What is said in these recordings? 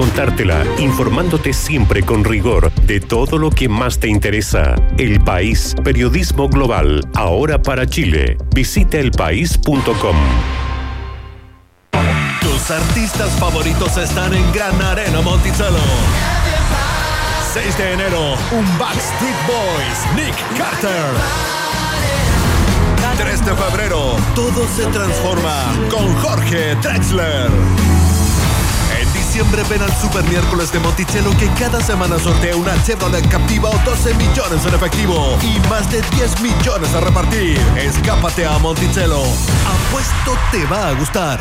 contártela, informándote siempre con rigor de todo lo que más te interesa. El País, periodismo global, ahora para Chile. Visita elpaís.com. Tus artistas favoritos están en Gran Arena Monticello. 6 de enero, un Backstreet Boys, Nick Carter. 3 de febrero, todo se transforma con Jorge Drexler. Diciembre ven al Super Miércoles de Monticello que cada semana sortea una Chevrolet Captiva o 12 millones en efectivo y más de 10 millones a repartir. Escápate a Monticello. Apuesto te va a gustar.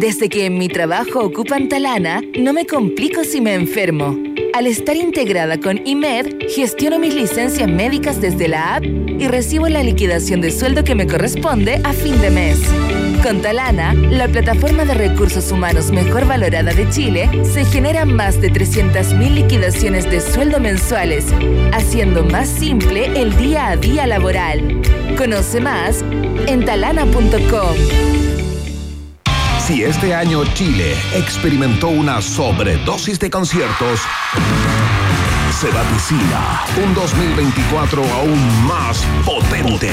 Desde que en mi trabajo ocupan Talana, no me complico si me enfermo. Al estar integrada con IMED, gestiono mis licencias médicas desde la app y recibo la liquidación de sueldo que me corresponde a fin de mes. Con Talana, la plataforma de recursos humanos mejor valorada de Chile, se generan más de 300.000 liquidaciones de sueldo mensuales, haciendo más simple el día a día laboral. Conoce más en talana.com. Si este año Chile experimentó una sobredosis de conciertos, se vaticina un 2024 aún más potente.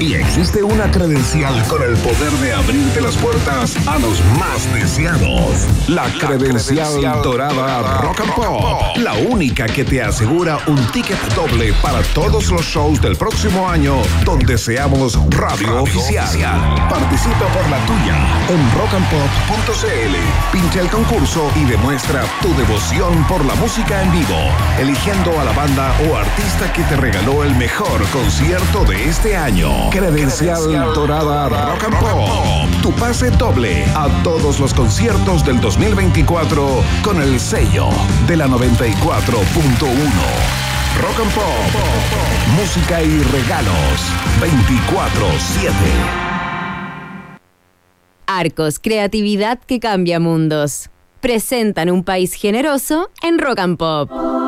Y existe una credencial con el poder de abrirte las puertas a los más deseados. La, credencial, dorada Rock and Pop. La única que te asegura un ticket doble para todos los shows del próximo año donde seamos radio, oficial. Participa por la tuya en rockandpop.cl. Pincha el concurso y demuestra tu devoción por la música en vivo, eligiendo a la banda o artista que te regaló el mejor concierto de este año. Credencial Dorada Rock and Pop. Tu pase doble a todos los conciertos del 2024 con el sello de la 94.1. Rock and Pop. Música y regalos 24-7. Arcos, creatividad que cambia mundos. Presentan un país generoso en Rock and Pop.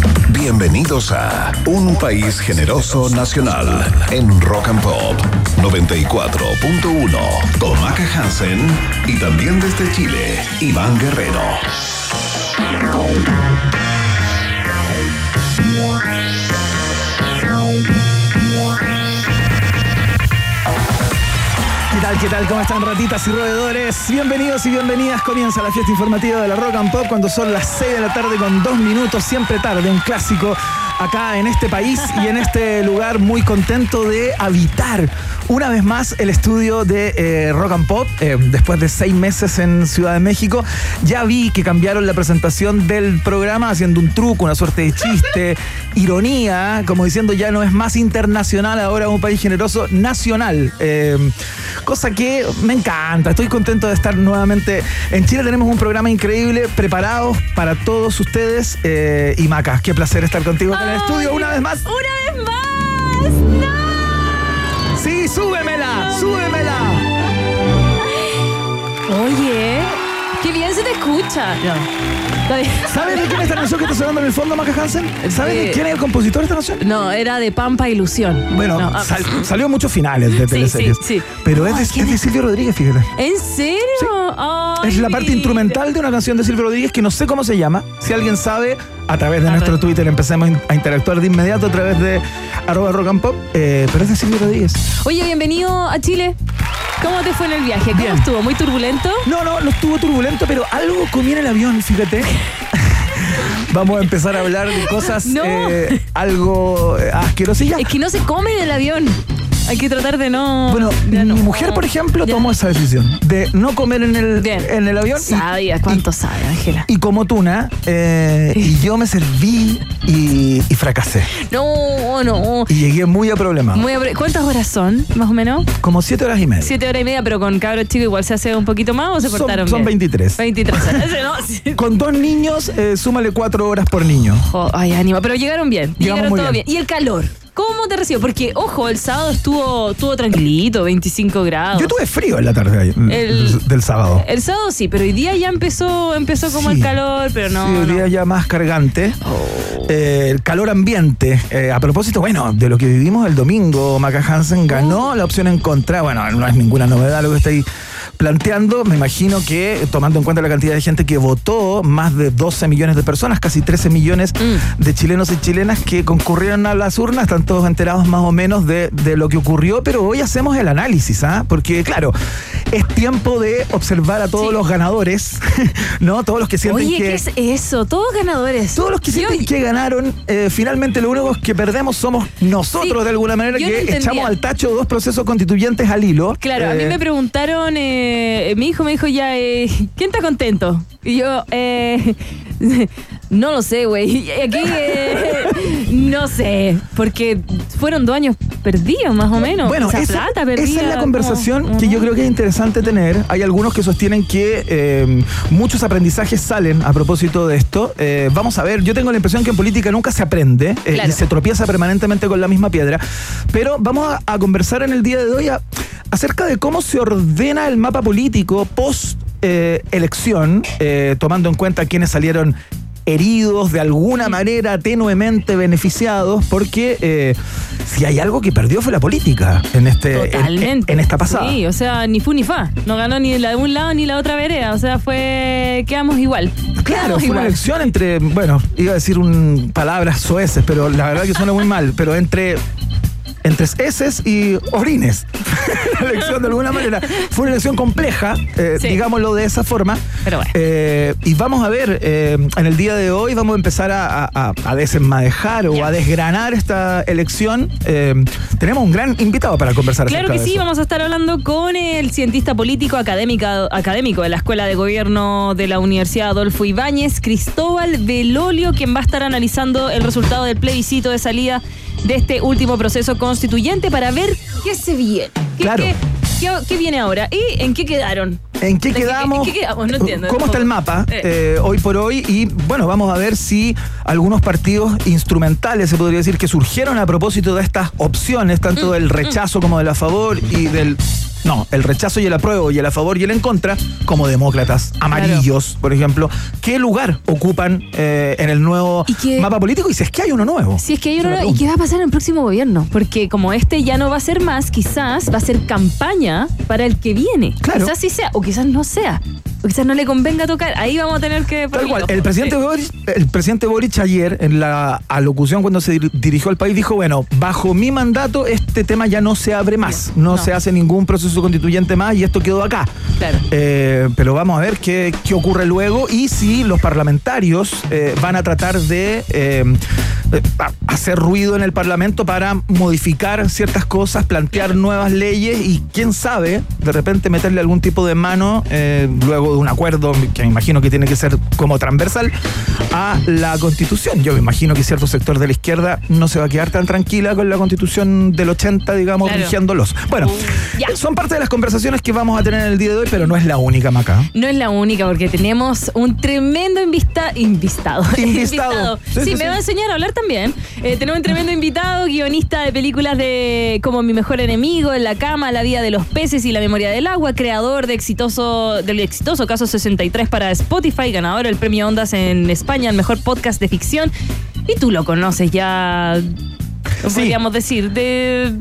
Bienvenidos a Un País Generoso Nacional en Rock and Pop 94.1 con Hansen y también desde Chile, Iván Guerrero. Qué tal? ¿Cómo están ratitas y roedores? Bienvenidos y bienvenidas. Comienza la fiesta informativa de la Rock and Pop cuando son las 6 de la tarde con dos minutos, siempre tarde, un clásico acá en este país y en este lugar muy contento de habitar una vez más el estudio de eh, Rock and Pop eh, después de seis meses en Ciudad de México. Ya vi que cambiaron la presentación del programa haciendo un truco, una suerte de chiste, ironía, como diciendo ya no es más internacional, ahora un país generoso nacional. Eh, cosa que me encanta. Estoy contento de estar nuevamente en Chile. Tenemos un programa increíble preparados para todos ustedes. Eh, y Maca, qué placer estar contigo en el estudio una vez más. ¡Una vez más! ¡No! Sí, súbemela. Escucha. ¿Sabes de quién es esta canción que está sonando en el fondo, Maca Hansen? ¿Sabes de Eh, quién es el compositor de esta canción? No, era de Pampa Ilusión. Bueno, No, ah, sal- salió en muchos finales de teleseries. sí, sí. Pero es de. Silvio Rodríguez, fíjate. ¿En serio? Ay, Es la parte instrumental de una canción de Silvio Rodríguez que no sé cómo se llama. Si alguien sabe, a través de A nuestro. Twitter empecemos a interactuar de inmediato a través de arroba rock and pop. Eh, pero es de Silvio Rodríguez. Oye, bienvenido a Chile. ¿Cómo te fue en el viaje? ¿Cómo Bien. estuvo? ¿Muy turbulento? No, no, no estuvo turbulento, pero algo comí en el avión, fíjate. Vamos a empezar a hablar de cosas No. eh, algo eh, asquerosillas. Es que no se come en el avión. Hay que tratar de no. Bueno, no. mi mujer, por ejemplo, Ya. tomó esa decisión de no comer en el, Bien. en el avión. y- Sabía, ¿cuánto sabe, Ángela? Y como tuna, eh, y yo me serví y, y fracasé. No, no. Y llegué muy a problemas. Muy abre- ¿Cuántas horas son, más o menos? Como siete horas y media. Siete horas y media, pero con cabros chicos igual se hace un poquito más o se Son- portaron son bien? 23. 23 horas. Ese no, sí. Con dos niños, eh, súmale cuatro horas por niño. Ay, ánimo. Pero llegaron bien. Llegamos Llegaron muy todo bien. bien. ¿Y el calor? ¿Cómo te recibo? Porque, ojo, el sábado estuvo, estuvo tranquilito, 25 grados. Yo tuve frío en la tarde de ayer, El- del sábado. El sábado sí, pero hoy día ya empezó, empezó como Sí. el calor, pero no. Sí, hoy no. día ya más cargante. Oh. Eh, el calor ambiente. Eh, a propósito, bueno, de lo que vivimos el domingo, Maca Hansen ganó Oh. la opción en contra. Bueno, no es ninguna novedad lo que está ahí planteando. Me imagino que, tomando en cuenta la cantidad de gente que votó, más de 12 millones de personas, casi 13 millones Mm. de chilenos y chilenas que concurrieron a las urnas, están todos enterados más o menos de, de lo que ocurrió, pero hoy hacemos el análisis, ¿ah? Porque, claro, es tiempo de observar a todos Sí. los ganadores, ¿no? Todos los que sienten Oye, que... ¿qué es eso? Todos ganadores. Todos los que Yo- sienten que ganaron, eh, finalmente lo único que perdemos somos nosotros Sí, de alguna manera, no que echamos al tacho dos procesos constituyentes al hilo. Claro, a mí Eh, me preguntaron, eh, mi hijo me dijo ya, eh, ¿quién está contento? Y yo, eh, no lo sé, güey. Aquí, eh, no sé, porque fueron dos años perdidos, más o menos. Bueno, esa, esa, plata esa es la conversación como- que yo creo que es interesante tener. Hay algunos que sostienen que eh, muchos aprendizajes salen a propósito de esto. Eh, vamos a ver, yo tengo la impresión que en política nunca se aprende eh, Claro. y se tropieza permanentemente con la misma piedra. Pero vamos a, a conversar en el día de hoy a- acerca de cómo se ordena el mapa político post eh, elección, eh, tomando en cuenta quienes salieron heridos de alguna manera tenuemente beneficiados porque eh, si hay algo que perdió fue la política en este en- Totalmente. en, esta pasada Sí, o sea, ni fu ni fa. No ganó ni la de un lado ni la otra vereda. O sea, fue. Quedamos igual. Claro, Quedamos fue una elección entre, bueno, iba a decir un, palabras soeces, pero la verdad que suena muy mal, pero entre entre heces y orines. la elección de alguna manera. Fue una elección compleja, eh, Sí. digámoslo de esa forma. Pero bueno. Eh, y vamos a ver, eh, en el día de hoy vamos a empezar a, a- a desenmadejar o a desgranar esta elección. Tenemos un gran invitado para conversar Claro que de sí, eso. vamos a estar hablando con el cientista político académica, académico de la Escuela de Gobierno de la Universidad Adolfo Ibáñez, Cristóbal Velolio, quien va a estar analizando el resultado del plebiscito de salida de este último proceso constituyente para ver qué se viene. ¿Qué, Claro. qué- qué- qué viene ahora? ¿Y en qué quedaron? ¿En qué ¿En qué- quedamos? en qué quedamos? No entiendo. ¿Cómo está el mapa Eh. eh, hoy por hoy? Y bueno, vamos a ver si algunos partidos instrumentales, se podría decir, que surgieron a propósito de estas opciones, tanto Mm, del rechazo como del a favor y del... No, el rechazo y el apruebo y el a favor y el en contra, como demócratas amarillos, por ejemplo, ¿qué lugar ocupan eh, en el nuevo que- mapa político? Y si es que hay uno nuevo. Si es que hay uno, la ¿y qué va a pasar en el próximo gobierno? Porque como este ya no va a ser más, quizás va a ser campaña para el que viene. Claro. Quizás sí sea, o quizás no sea. O quizás no le convenga tocar. Ahí vamos a tener que. Tal cual. El presidente, Sí. Boric, el presidente Boric ayer, en la alocución cuando se dir- dirigió al país, dijo, bueno, bajo mi mandato este tema ya no se abre más, no, No. se hace ningún proceso constituyente más y esto quedó acá. Claro. Eh, pero vamos a ver qué, qué ocurre luego y si los parlamentarios eh, van a tratar de eh, hacer ruido en el Parlamento para modificar ciertas cosas, plantear nuevas leyes y quién sabe, de repente meterle algún tipo de mano luego de un acuerdo que me imagino que tiene que ser como transversal a la constitución. Yo me imagino que cierto sector de la izquierda no se va a quedar tan tranquila con la constitución del 80, digamos, Claro. rigiéndolos. Bueno, ya. eh, son parte de las conversaciones que vamos a tener en el día de hoy, pero no es la única, Maca. No es la única, porque tenemos un tremendo invista invistado. Invistado. Sí, Sí, sí, me sí. va a enseñar a hablar también. Eh, tenemos un tremendo invitado, guionista de películas de como Mi mejor enemigo, En la cama, La vida de los peces y La memoria del agua, creador de exitoso, del exitoso caso 63 para Spotify, ganador del premio Ondas en España, el mejor podcast de ficción. Y tú lo conoces ya, Sí. podríamos decir, de,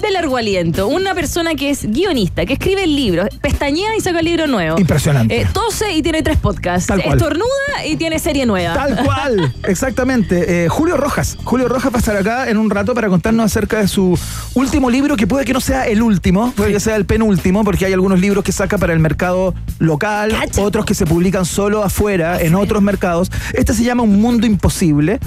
de largo aliento. Una persona que es guionista, que escribe libros, pestañea y saca el libro nuevo. Impresionante. Eh, tose y tiene tres podcasts. Tal cual. Estornuda y tiene serie nueva. Tal cual, exactamente. Eh, Julio Rojas. Julio Rojas va a estar acá en un rato para contarnos acerca de su último libro, que puede que no sea el último, puede que sea el penúltimo, porque hay algunos libros que saca para el mercado local, Cacha. otros que se publican solo afuera, en otros mercados. Este se llama Un Mundo Imposible.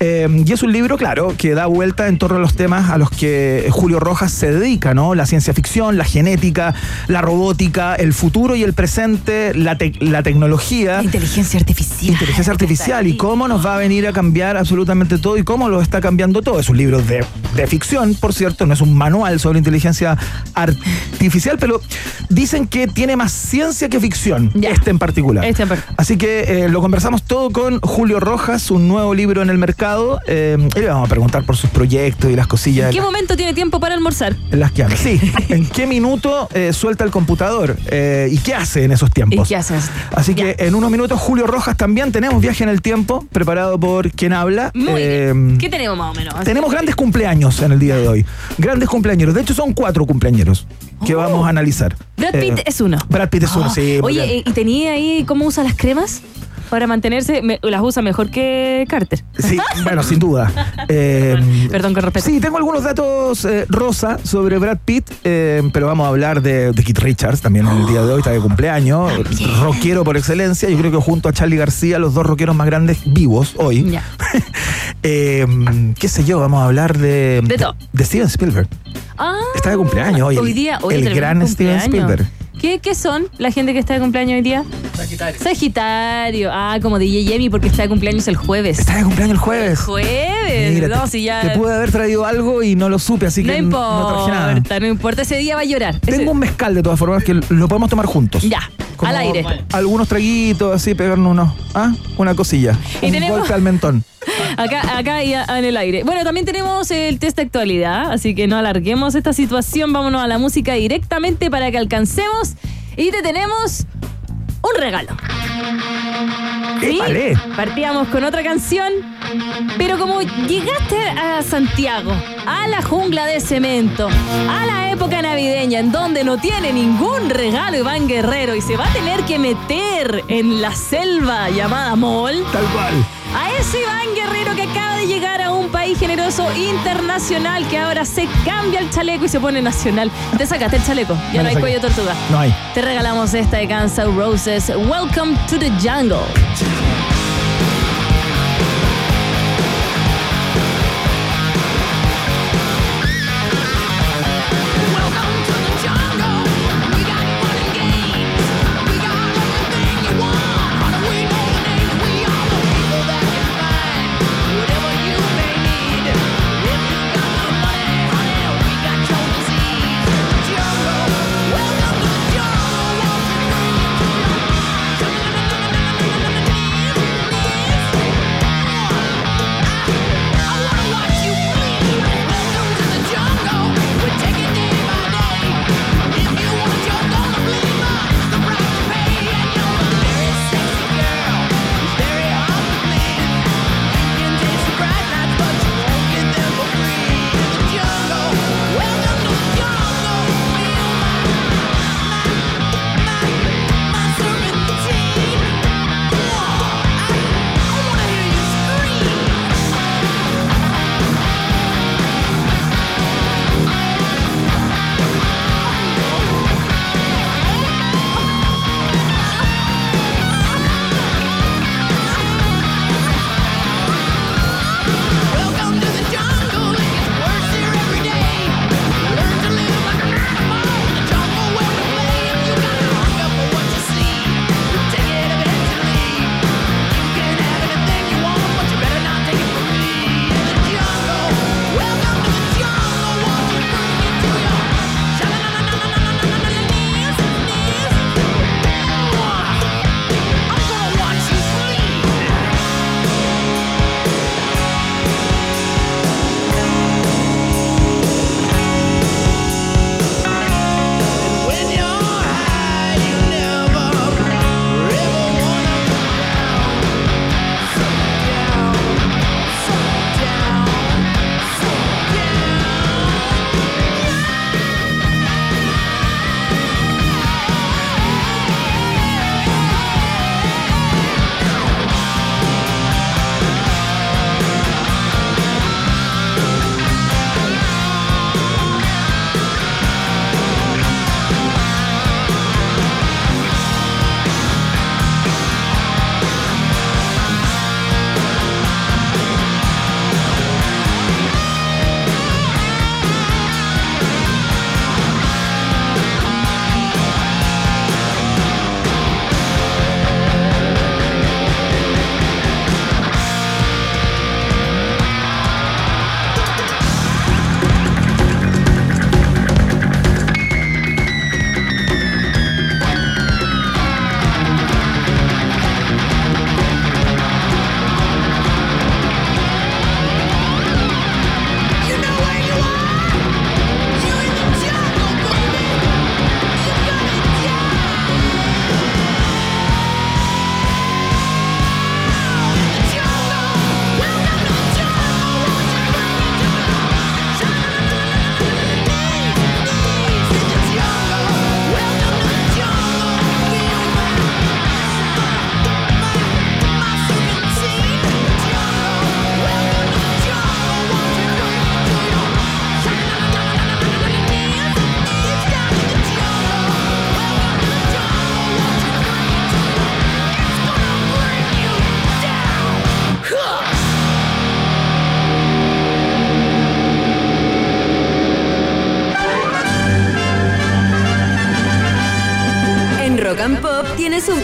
Eh, y es un libro, claro, que da vuelta en torno a los temas a los que Julio Rojas se dedica, ¿no? La ciencia ficción, la genética, la robótica, el futuro y el presente, la, tec- la tecnología. La inteligencia artificial. Inteligencia artificial y cómo nos va a venir a cambiar absolutamente todo y cómo lo está cambiando todo. Es un libro de de ficción, por cierto, no es un manual sobre inteligencia artificial, pero dicen que tiene más ciencia que ficción, Ya. este en particular. Este en par- Así que eh, lo conversamos todo con Julio Rojas, un nuevo libro en el mercado. Eh, y le vamos a preguntar por sus proyectos y las cosillas ¿En qué momento tiene tiempo para almorzar? en las que anda. Sí, ¿en qué minuto eh, suelta el computador? Eh, ¿Y qué hace en esos ¿Y tiempos? qué haces? Así que en unos minutos, Julio Rojas también tenemos viaje en el tiempo, preparado por quien habla. Muy bien. ¿Qué tenemos más o menos? tenemos grandes cumpleaños en el día de hoy. Grandes cumpleaños. De hecho, son cuatro cumpleaños que Oh. vamos a analizar. Brad Pitt es uno. Brad Pitt es uno, Ah, sí. Oye, ¿y tenía ahí cómo usa las cremas? Para mantenerse, me- las usa mejor que Carter. Sí, bueno, sin duda. Eh, Perdón, con respeto. Sí, tengo algunos datos eh, rosa sobre Brad Pitt, eh, pero vamos a hablar de, de Keith Richards también en el día de hoy, está de cumpleaños, rockero por excelencia, yo creo que junto a Charlie García, los dos rockeros más grandes vivos hoy. Ya. Qué sé yo, vamos a hablar de, De todo. de Steven Spielberg. Ah, Está de cumpleaños hoy, el- día, hoy el gran Steven. Spielberg. ¿Qué, ¿Qué son la gente que está de cumpleaños hoy día? Sagitario. Sagitario. Ah, como DJ Yemi porque está de cumpleaños el jueves. Está de cumpleaños el jueves. Jueves. Mira, no, te, si ya. te pude haber traído algo y no lo supe, así no que n- no traje nada. importa, no importa. Ese día va a llorar. Ese- Tengo un mezcal de todas formas que lo podemos tomar juntos. Ya, al aire. Algunos traguitos, así, pegarnos unos. ¿Ah? Una cosilla. Y un tenemos- golpe al mentón. Acá, acá y a- en el aire. Bueno, también tenemos el test de actualidad, así que no alarguemos esta situación. Vámonos a la música directamente para que alcancemos. Y te tenemos un regalo. ¿Sí? Partíamos con otra canción, pero como llegaste a Santiago, a la jungla de cemento, a la época navideña en donde no tiene ningún regalo Iván Guerrero y se va a tener que meter en la selva llamada Mall, Tal cual. a ese Iván Guerrero que acaba de llegar a país generoso internacional que ahora se cambia el chaleco y se pone nacional. Te sacaste el chaleco, ya Me no hay cuello de tortuga. No hay. Te regalamos esta de Guns N' Roses. Welcome to the jungle.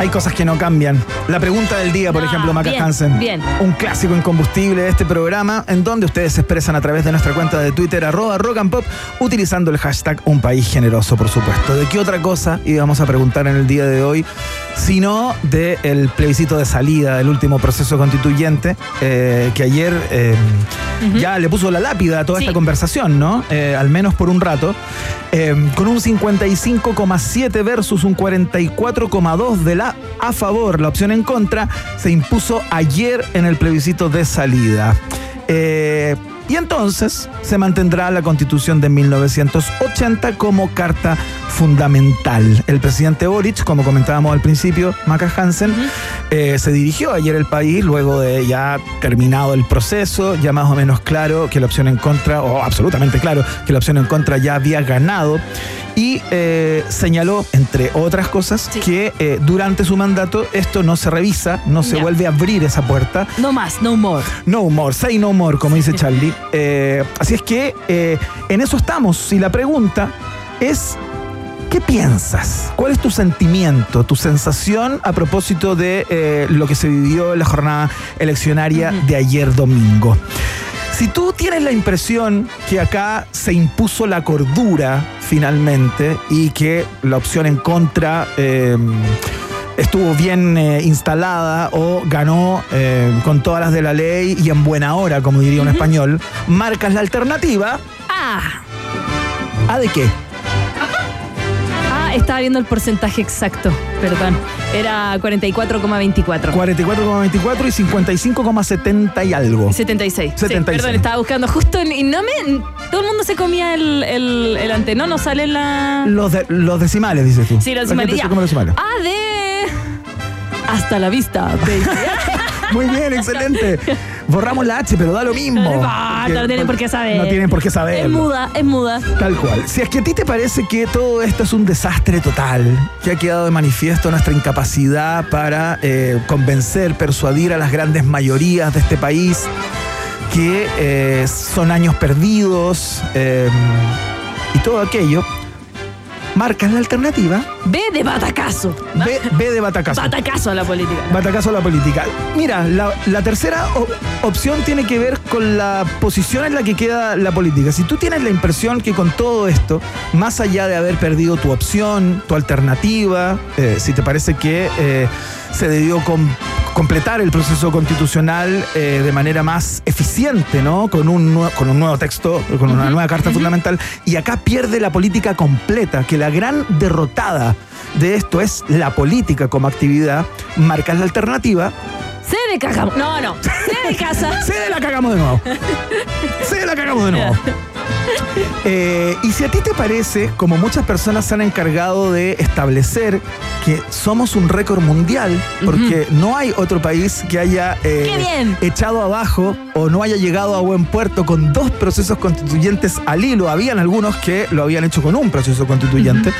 Hay cosas que no cambian. La pregunta del día, por Ah, ejemplo, Maca bien, Hansen. bien. Un clásico incombustible de este programa, en donde ustedes se expresan a través de nuestra cuenta de Twitter, arroba rock and pop, utilizando el hashtag Un País Generoso, por supuesto. ¿De qué otra cosa íbamos a preguntar en el día de hoy? Sino del plebiscito de salida del último proceso constituyente, eh, que ayer eh, ya le puso la lápida a toda Sí. esta conversación, ¿no? Eh, al menos por un rato. Con un 55,7 versus un 44,2 de la a favor, la opción en contra, se impuso ayer en el plebiscito de salida. Eh, y entonces se mantendrá la constitución de 1980 como carta fundamental. El presidente Boric, como comentábamos al principio, Maca Hansen, eh, se dirigió ayer al país luego de ya terminado el proceso, ya más o menos claro que la opción en contra, o absolutamente claro que la opción en contra ya había ganado. Y eh, señaló, entre otras cosas, Sí. que eh, durante su mandato esto no se revisa, no se vuelve a abrir esa puerta. No más, no more. No more, say no more, como dice Charlie. Eh, así es que eh, en eso estamos. Y la pregunta es, ¿qué piensas? ¿Cuál es tu sentimiento, tu sensación a propósito de eh, lo que se vivió en la jornada eleccionaria de ayer domingo? Si tú tienes la impresión que acá se impuso la cordura finalmente y que la opción en contra eh, estuvo bien eh, instalada o ganó eh, con todas las de la ley y en buena hora, como diría un español, marcas la alternativa. Ah, ¿A de qué? ah, estaba viendo el porcentaje exacto, perdón. Era 44,24. 44,24 y 55,70 y algo. 76. Sí, 76. perdón, estaba buscando justo en- y no me. Todo el mundo se comía el, el, el ante, ¿no? No sale la. Los, de- los decimales, dices tú. Sí, los decimales. se ya. come los decimales. Ah, de. Hasta la vista, baby. Muy bien, excelente. Borramos la H, pero da lo mismo. No no tienen por qué saber. No tienen por qué saber. Es muda, es muda. Tal cual. Si es que a ti te parece que todo esto es un desastre total, que ha quedado de manifiesto nuestra incapacidad para eh, convencer, persuadir a las grandes mayorías de este país, que eh, son años perdidos eh, y todo aquello, marcas la alternativa, Ve de batacazo. ve, ve de batacazo. Batacazo a la política. Batacazo a la política. Mira, la, la tercera opción tiene que ver con la posición en la que queda la política. Si tú tienes la impresión que con todo esto, más allá de haber perdido tu opción, tu alternativa, eh, si te parece que eh, se debió com- completar el proceso constitucional eh, de manera más eficiente, ¿no? Con un, nue- con un nuevo texto, con una nueva carta fundamental. Y acá pierde la política completa, que la gran derrotada de esto es la política como actividad, marcas la alternativa, Se de cagamos. No, no. Se de casa. se la cagamos de nuevo. Se la cagamos de nuevo. Eh, y si a ti te parece, como muchas personas se han encargado de establecer que somos un récord mundial, porque no hay otro país que haya eh, echado abajo o no haya llegado a buen puerto con dos procesos constituyentes al hilo. Habían algunos que lo habían hecho con un proceso constituyente,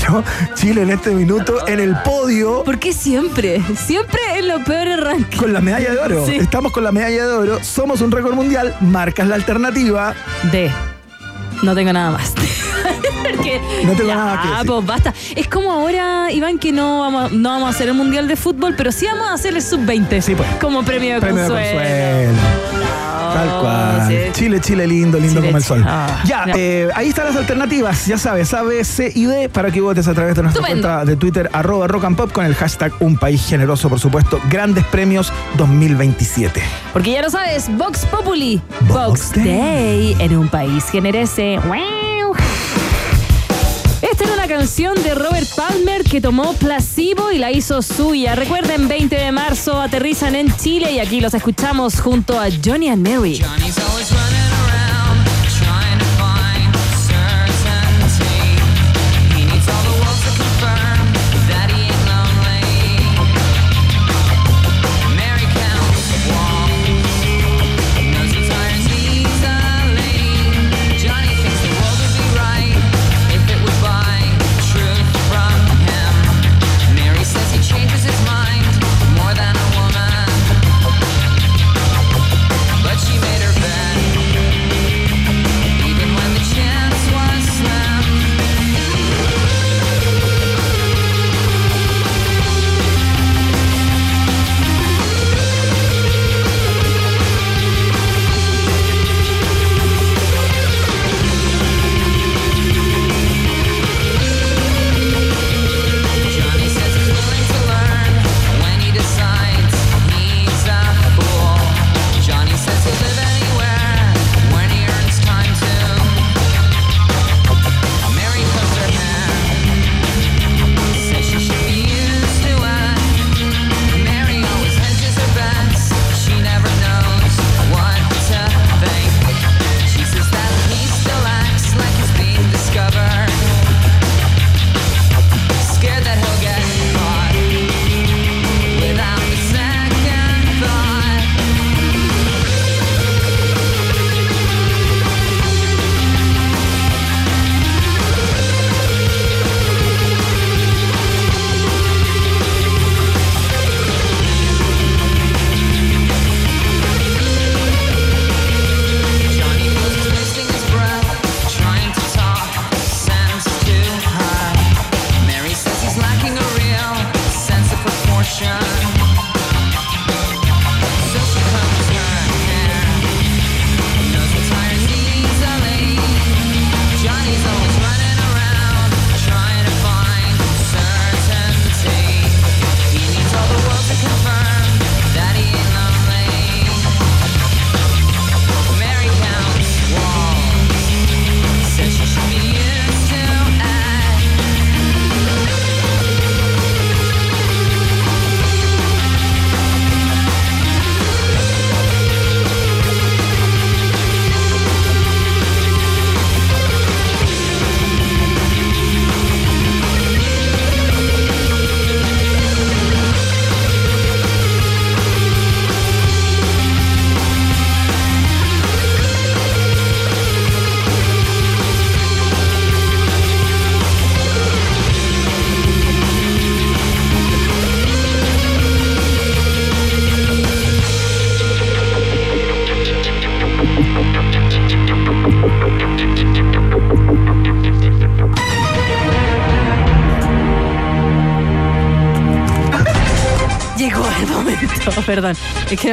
pero Chile en este minuto en el podio ¿Por qué siempre? Siempre es lo peor arranque. con la medalla de oro. Sí. Estamos con la medalla de oro, somos un récord mundial, marcas la alternativa. De. No tengo nada más. Porque, No tengo ya, nada que decir. pues basta. Es como ahora, Iván, que no vamos, no vamos a hacer el Mundial de Fútbol, pero sí vamos a hacer el Sub-20. Sí, pues. Como premio de Premio de consuelo. Tal cual. sí. Chile, Chile lindo, lindo Chile, como el sol. Ah, ya, eh, ahí están las alternativas. Ya sabes, A, B, C y D para que votes a través de nuestra Estupendo. cuenta de Twitter, arroba rock and pop con el hashtag Un País Generoso, por supuesto. Grandes premios 2027. Porque ya lo sabes, Vox Populi. Vox Vox Day. Day en un país generese. ¡Wow! Esta era una canción de Robert Palmer que tomó Placebo y la hizo suya. Recuerden, 20 de marzo aterrizan en Chile y aquí los escuchamos junto a Johnny and Mary. Johnny's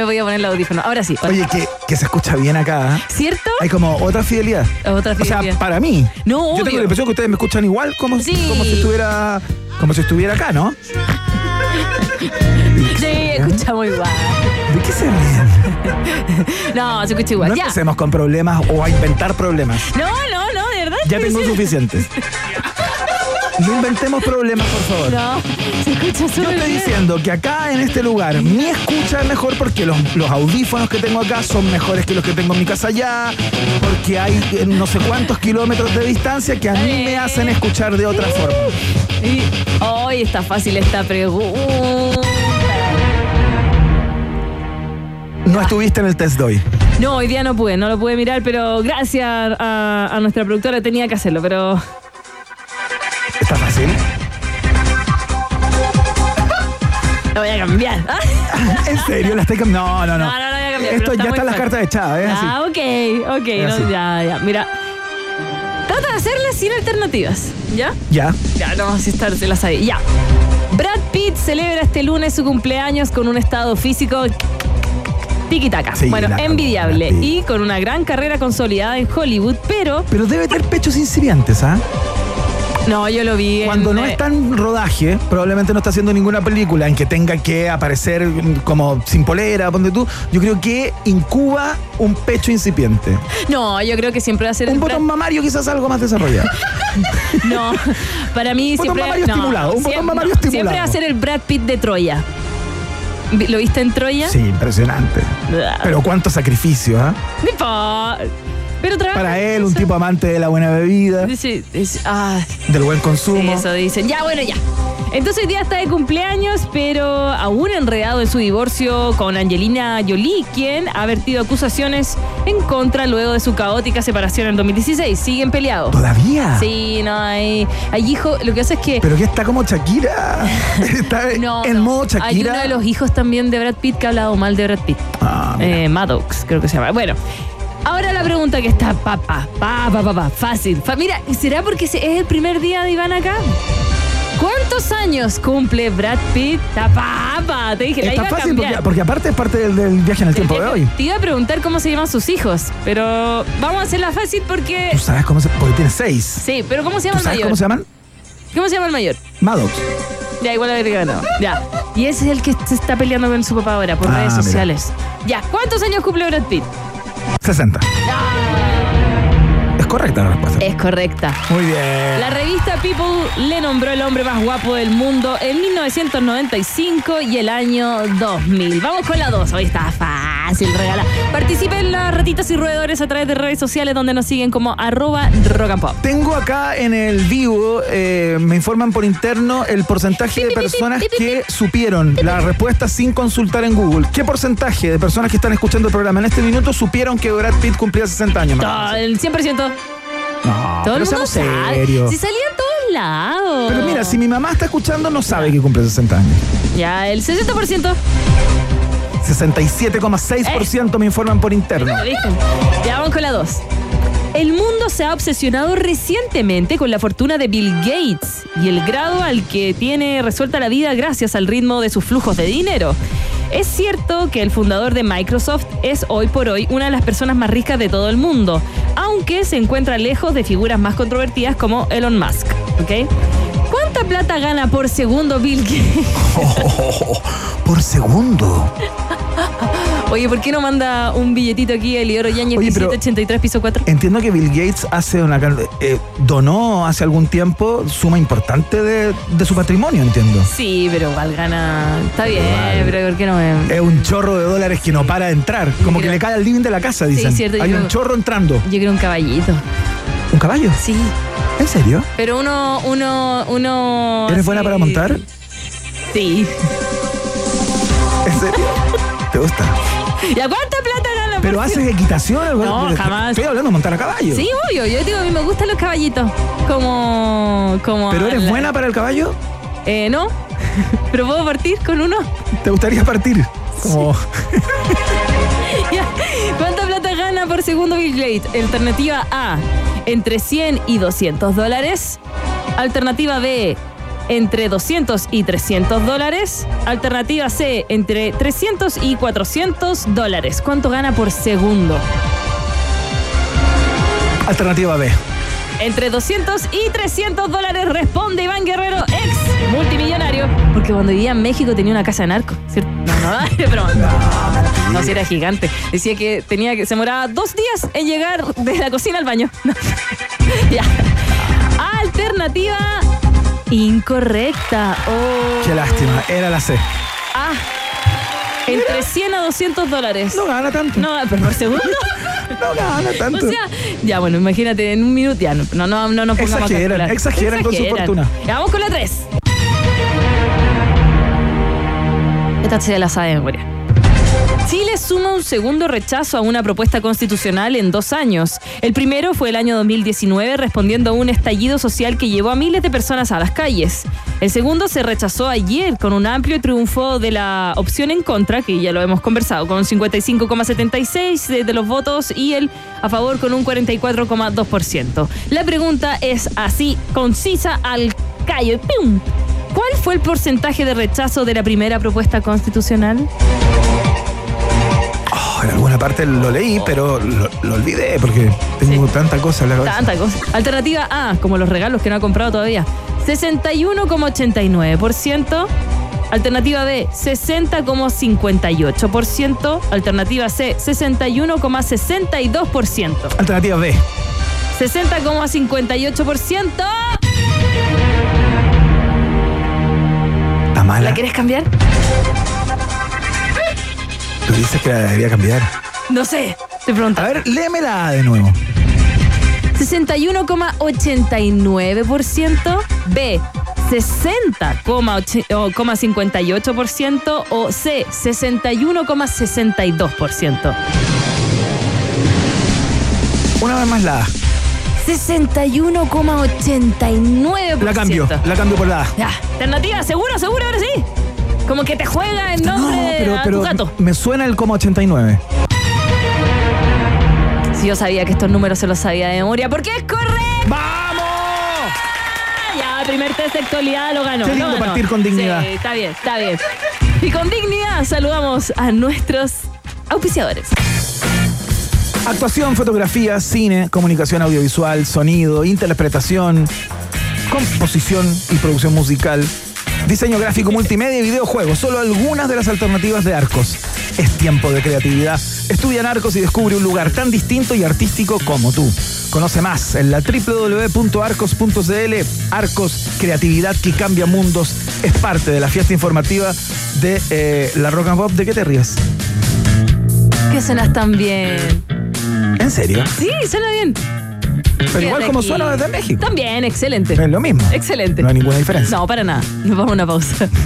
Es que me voy a poner el audífono. Ahora sí. Oye, que, que se escucha bien acá. ¿eh? ¿Cierto? Hay como otra fidelidad. Otra O fidelidad. sea, para mí. No, Yo obvio. tengo la impresión que ustedes me escuchan igual como, Sí. como si estuviera como si estuviera acá, ¿no? Sí, escuchamos igual. ¿De qué se ríen? No, se escucha igual. No ya. empecemos con problemas o a inventar problemas. No, no, no, de verdad. Ya tengo suficientes. No inventemos problemas, por favor. No, se escucha Yo súper estoy bien. diciendo que acá en este lugar mi escucha es mejor porque los, los audífonos que tengo acá son mejores que los que tengo en mi casa allá, porque hay eh, no sé cuántos kilómetros de distancia que a mí me hacen escuchar de otra forma. Y hoy está fácil esta pregunta. No estuviste en el test de hoy. No, hoy día no pude, no lo pude mirar, pero gracias a, a nuestra productora tenía que hacerlo, pero Está fácil. lo voy a cambiar. ¿En serio? ¿La estoy cam- No, no, no. No, no, no voy a cambiar, Esto pero está ya muy están las cartas echadas, ¿es así? Ah, ok, ok, no, ya, ya. Mira, trata de hacerle sin alternativas, ¿ya? Ya. Ya, no, si estar, se las sabía. Ya. Brad Pitt celebra este lunes su cumpleaños con un estado físico tiki-taka. Sí, bueno, la envidiable. Y con una gran carrera consolidada en Hollywood, pero. Pero debe tener pechos incipientes, ¿ah? No, yo lo vi. en, Cuando no eh, está en rodaje, probablemente no está haciendo ninguna película en que tenga que aparecer como sin polera, ponte tú. Yo creo que incuba un pecho incipiente. No, yo creo que siempre va a ser. Un botón mamario quizás algo más desarrollado. No, para mí Botón siempre. mamario no, estimulado, un botón mamario no, estimulado. Siempre va a ser el Brad Pitt de Troya. ¿Lo viste en Troya? Sí, impresionante. Pero cuánto sacrificio, ¿ah? Importa. Pero trabaja Para él, un tipo amante de la buena bebida, Dice- dice- ah, del buen consumo. Eso dicen. Ya, bueno, ya. Entonces hoy día está de cumpleaños, pero aún enredado en su divorcio con Angelina Jolie, quien ha vertido acusaciones en contra luego de su caótica separación en 2016. Siguen peleados. ¿Todavía? Sí, no, hay, hay hijos. Lo que pasa es que. Pero que está como Shakira. Está no, en no. modo Hay Shakira. uno de los hijos también de Brad Pitt que ha hablado mal de Brad Pitt. Ah, mira. Eh, Maddox, creo que se llama. Bueno, ahora la pregunta que está, papá, papá, papá, fácil. Mira, ¿será porque es el primer día de Iván acá? ¿Cuántos años cumple Brad Pitt? Ta papa, te dije, la Está iba a fácil porque, cambiar. porque aparte es parte del, del viaje en el tiempo de hoy. Te iba a preguntar cómo se llaman sus hijos, pero vamos a hacerla fácil porque... Tú sabes cómo se. Porque tiene seis. Sí, pero ¿cómo se llama ¿Tú el sabes mayor? cómo se llaman? ¿Cómo se llama el mayor? Maddox. Ya, igual a ver ganado. Ya. Y ese es el que se está peleando con su papá ahora por Ah, redes mira. sociales. Ya, ¿cuántos años cumple Brad Pitt? 60. Es correcta la respuesta. Es correcta. Muy bien. La revista People le nombró el hombre más guapo del mundo en 1995 y el año 2000. Vamos con la 2. Hoy está fácil regalar. Participen en las ratitas y roedores a través de redes sociales donde nos siguen como arroba rock and pop. Tengo acá en el vivo, eh, me informan por interno, el porcentaje de personas que supieron la respuesta sin consultar en Google. ¿Qué porcentaje de personas que están escuchando el programa en este minuto supieron que Brad Pitt cumplía 60 años? Todo, el 100%. No, Todo el mundo sabe. serios. Si salía en todos lados. Pero mira, si mi mamá está escuchando, no sabe que cumple 60 años. Ya, el 60%. 67,6% me informan por interno. Ya vamos con la 2. El mundo se ha obsesionado recientemente con la fortuna de Bill Gates y el grado al que tiene resuelta la vida gracias al ritmo de sus flujos de dinero. Es cierto que el fundador de Microsoft es hoy por hoy una de las personas más ricas de todo el mundo, aunque se encuentra lejos de figuras más controvertidas como Elon Musk. ¿ok? ¿Cuánta plata gana por segundo Bill Gates? por segundo. Oye, ¿por qué no manda un billetito aquí a Elioro pero- 1783 piso 4? Entiendo que Bill Gates hace una eh, donó hace algún tiempo suma importante de, de su patrimonio, entiendo. Sí, pero igual gana. Está bien, pero ¿por qué no me.? Es un chorro de dólares que no para de entrar. Como que le cae al living de la casa, dicen. cierto, yo Hay un creo- chorro entrando. Yo creo un caballito. ¿Un caballo? Sí. ¿En serio? Pero uno, uno, uno. ¿Eres así- buena para montar? Sí. ¿En serio? ¿Te gusta? ¿Y a cuánta plata gana? por ¿Pero haces equitación? No, jamás. Estoy hablando de montar a caballo. Sí, obvio. Yo digo, a mí me gustan los caballitos. Como. como ¿Pero eres buena para el caballo? Eh, no. ¿Pero puedo partir con uno? ¿Te gustaría partir? Como... Ya. ¿Cuánta plata gana por segundo Bill Gates? Alternativa A, entre 100 y 200 dólares. Alternativa B, entre 200 y 300 dólares. Alternativa C, entre 300 y 400 dólares. ¿Cuánto gana por segundo? Alternativa B. Entre 200 y 300 dólares responde Iván Guerrero, ex multimillonario. Porque cuando vivía en México tenía una casa de narco, ¿cierto? No, no, pero no, no, si era gigante. Decía que tenía que se demoraba dos días en llegar de la cocina al baño. ya. Alternativa incorrecta. Oh. Qué lástima, era la C. Ah. Entre 100 a 200 dólares. No gana tanto. No, pero por segundo. No gana tanto. O sea, ya bueno, imagínate, en un minuto ya no, no, no, no nos pongamos a Exageran, exageran con su fortuna. Ya, vamos con la 3. Esta se la sabe de memoria. Chile suma un segundo rechazo a una propuesta constitucional en dos años. El primero fue el año 2019 respondiendo a un estallido social que llevó a miles de personas a las calles. El segundo se rechazó ayer con un amplio triunfo de la opción en contra, que ya lo hemos conversado, con 55,76 de, de los votos y el a favor con un 44,2%. La pregunta es así, concisa al callo. ¡Pum! ¿Cuál fue el porcentaje de rechazo de la primera propuesta constitucional? Oh, en alguna parte lo leí, pero lo, lo olvidé porque tengo Sí. tanta cosa en la cabeza. Tanta cosa. Alternativa A, como los regalos que no ha comprado todavía. 61,89%. Alternativa B, 60,58%. Alternativa C, 61,62%. Alternativa B. 60,58%. Está mala. ¿La quieres cambiar? Dices que la debería cambiar. No sé. Te pregunto. A ver, léemela de nuevo. 61,89%. B. 60,58% o C, 61,62%. Una vez más la A. 61,89%. La cambio, la cambio por la A. Ya, alternativa, seguro, seguro, ahora sí. Como que te juega en No, nombre pero, a pero tu gato. me suena el coma 89. Si yo sabía que estos números se los sabía de memoria, porque es correcto. ¡Vamos! Ya, primer test de actualidad lo ganó. Qué lindo ganó. partir con dignidad. Sí, está bien, está bien. Y con dignidad saludamos a nuestros auspiciadores. Actuación, fotografía, cine, comunicación audiovisual, sonido, interpretación, composición y producción musical, diseño gráfico, multimedia y videojuegos. Solo algunas de las alternativas de Arcos. Es tiempo de creatividad. Estudia en Arcos y descubre un lugar tan distinto y artístico como tú. Conoce más en la www.arcos.cl. Arcos, creatividad que cambia mundos. Es parte de la fiesta informativa de eh, la Rock and Pop. ¿De qué te ríes? Que suenas tan bien. ¿En serio? Sí, suena bien. Pero igual como aquí. suena desde México. También, excelente. Es lo mismo. Excelente. No hay ninguna diferencia. No, para nada. Nos vamos a una pausa.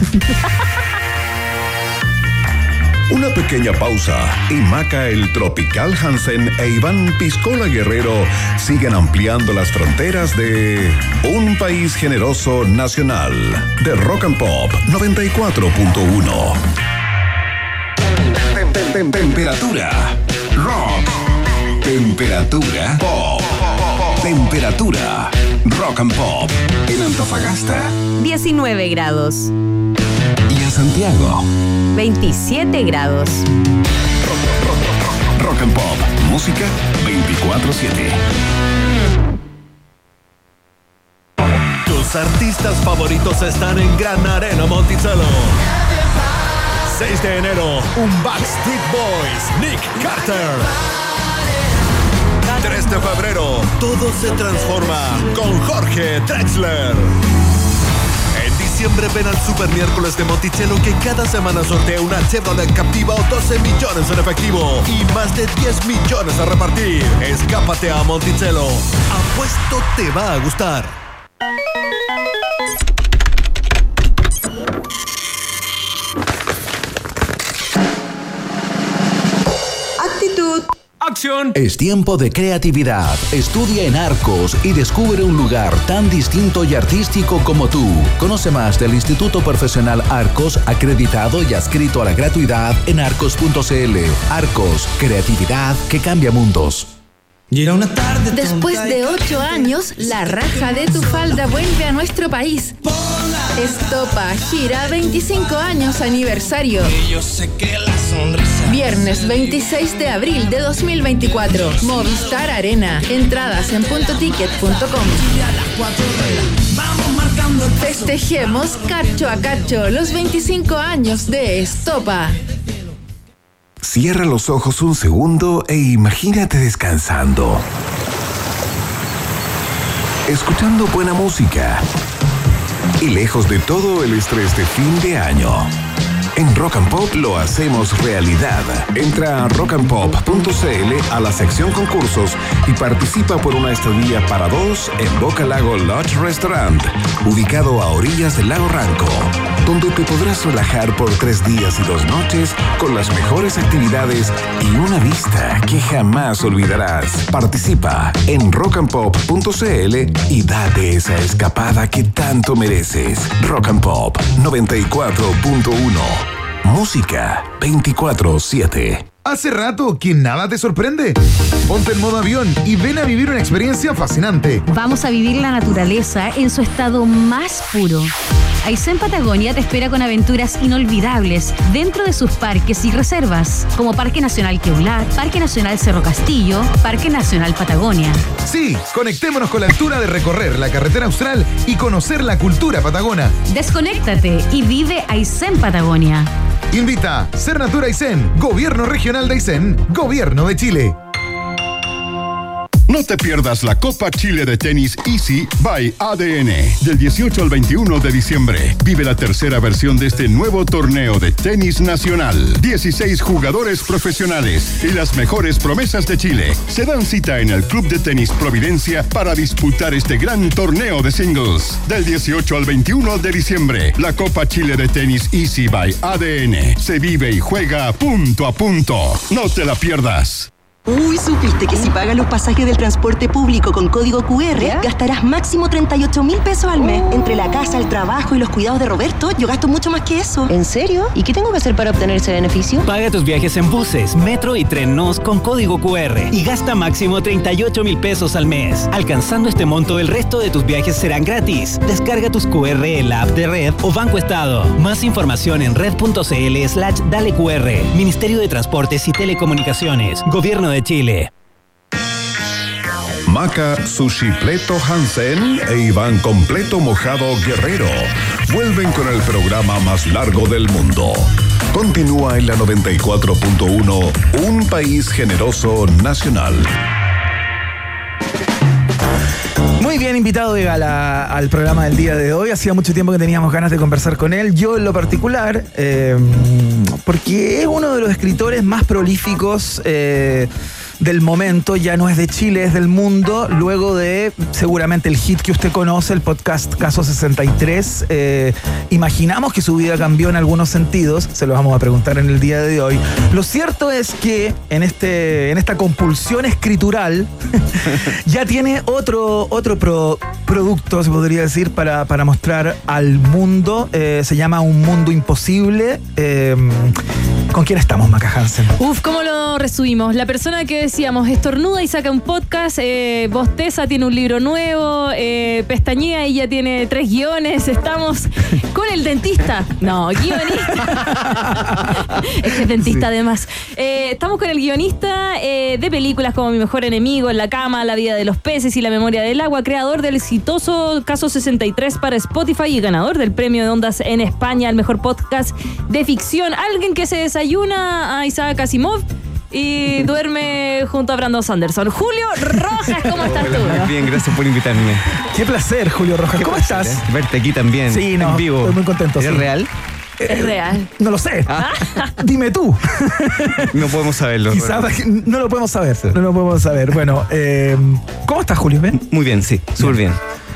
Una pequeña pausa y Maca el Tropical Hansen e Iván Piscola Guerrero siguen ampliando las fronteras de un país generoso nacional de Rock and Pop 94.1. Tem- tem- tem- Temperatura rock. Temperatura pop. Temperatura rock and pop en Antofagasta 19 grados, y a Santiago. 27 grados. Rock and Pop, música 24/7. Tus artistas favoritos están en Gran Arena Monticello. 6 de enero, un Backstreet Boys, Nick Carter. 3 de febrero, todo se transforma con Jorge Drexler. En diciembre ven al Super Miércoles de Monticello que cada semana sortea una Chevrolet Captiva o 12 millones en efectivo y más de 10 millones a repartir. Escápate a Monticello. Apuesto te va a gustar. Actitud. Es tiempo de creatividad. Estudia en Arcos y descubre un lugar tan distinto y artístico como tú. Conoce más del Instituto Profesional Arcos, acreditado y adscrito a la gratuidad en arcos.cl. Arcos, creatividad que cambia mundos. Después de ocho años, la raja de tu falda vuelve a nuestro país. Estopa gira 25 años aniversario. yo sé que la sonrisa Viernes 26 de abril de 2024. Movistar Arena. Entradas en puntoticket.com. Festejemos cacho a cacho los 25 años de Estopa. Cierra los ojos un segundo e imagínate descansando. Escuchando buena música. Y lejos de todo el estrés de fin de año. En Rock and Pop lo hacemos realidad. Entra a rockandpop.cl a la sección concursos y participa por una estadía para dos en Boca Lago Lodge Restaurant, ubicado a orillas del lago Ranco, donde te podrás relajar por tres días y dos noches con las mejores actividades y una vista que jamás olvidarás. Participa en rockandpop.cl y date esa escapada que tanto mereces. Rock and Pop 94.1 Música 24-7. Hace rato que nada te sorprende. Ponte en modo avión y ven a vivir una experiencia fascinante. Vamos a vivir la naturaleza en su estado más puro. Aysén Patagonia te espera con aventuras inolvidables dentro de sus parques y reservas, como Parque Nacional Queular, Parque Nacional Cerro Castillo, Parque Nacional Patagonia. Sí, conectémonos con la altura de recorrer la carretera austral y conocer la cultura patagona. Desconéctate y vive Aysén Patagonia. Invita Ser Natura Gobierno Regional de Aysén, Gobierno de Chile. No te pierdas la Copa Chile de Tenis Easy by ADN del 18 al 21 de diciembre. Vive la tercera versión de este nuevo torneo de tenis nacional. 16 jugadores profesionales y las mejores promesas de Chile se dan cita en el Club de Tenis Providencia para disputar este gran torneo de singles. Del 18 al 21 de diciembre, la Copa Chile de Tenis Easy by ADN se vive y juega punto a punto. No te la pierdas. Uy, ¿supiste que si pagas los pasajes del transporte público con código QR, gastarás máximo 38 mil pesos al mes? Entre la casa, el trabajo y los cuidados de Roberto, yo gasto mucho más que eso. ¿En serio? ¿Y qué tengo que hacer para obtener ese beneficio? Paga tus viajes en buses, metro y tren NOS con código QR y gasta máximo 38 mil pesos al mes. Alcanzando este monto, el resto de tus viajes serán gratis. Descarga tus QR en la app de Red o Banco Estado. Más información en red.cl slash dale QR. Ministerio de Transportes y Telecomunicaciones. Gobierno de Chile. Maca Sushi Pleto Hansen e Iván Completo Mojado Guerrero vuelven con el programa más largo del mundo. Continúa en la 94.1 Un País Generoso Nacional. Muy bien invitado de gala al programa del día de hoy. Hacía mucho tiempo que teníamos ganas de conversar con él. Yo en lo particular, eh, porque es uno de los escritores más prolíficos. eh, del momento, ya no es de Chile, es del mundo, luego de seguramente el hit que usted conoce, el podcast Caso 63. eh, imaginamos que su vida cambió en algunos sentidos, se lo vamos a preguntar en el día de hoy. Lo cierto es que en, este, en esta compulsión escritural ya tiene otro, otro pro- producto, se podría decir, para, para mostrar al mundo. Eh, se llama Un Mundo Imposible. Eh, ¿Con quién estamos, Maca Hansen? Uf, ¿cómo lo resumimos? La persona que decíamos estornuda y saca un podcast, eh, bosteza tiene un libro nuevo, eh, pestañea y ya tiene tres guiones. Estamos con el dentista. No, guionista. es que es dentista además. Eh, estamos con el guionista eh, de películas como Mi mejor enemigo, En la cama, La vida de los peces y La memoria del agua, creador del exitoso Caso 63 para Spotify y ganador del premio de Ondas en España al mejor podcast de ficción. Alguien que se desayuna a Isaac Asimov y duerme junto a Brandon Sanderson. Julio Rojas, ¿cómo estás tú? Muy bien, gracias por invitarme. Qué placer, Julio Rojas. ¿Cómo estás? ¿eh? Verte aquí también. Sí, no, en vivo. estoy muy contento, ¿Es sí. real? Es real. No lo sé. Dime tú. No podemos saberlo. Quizás no lo podemos saber. No lo podemos saber. Bueno, eh, ¿cómo estás, Julio? ¿Bien? Muy bien, sí, súper bien.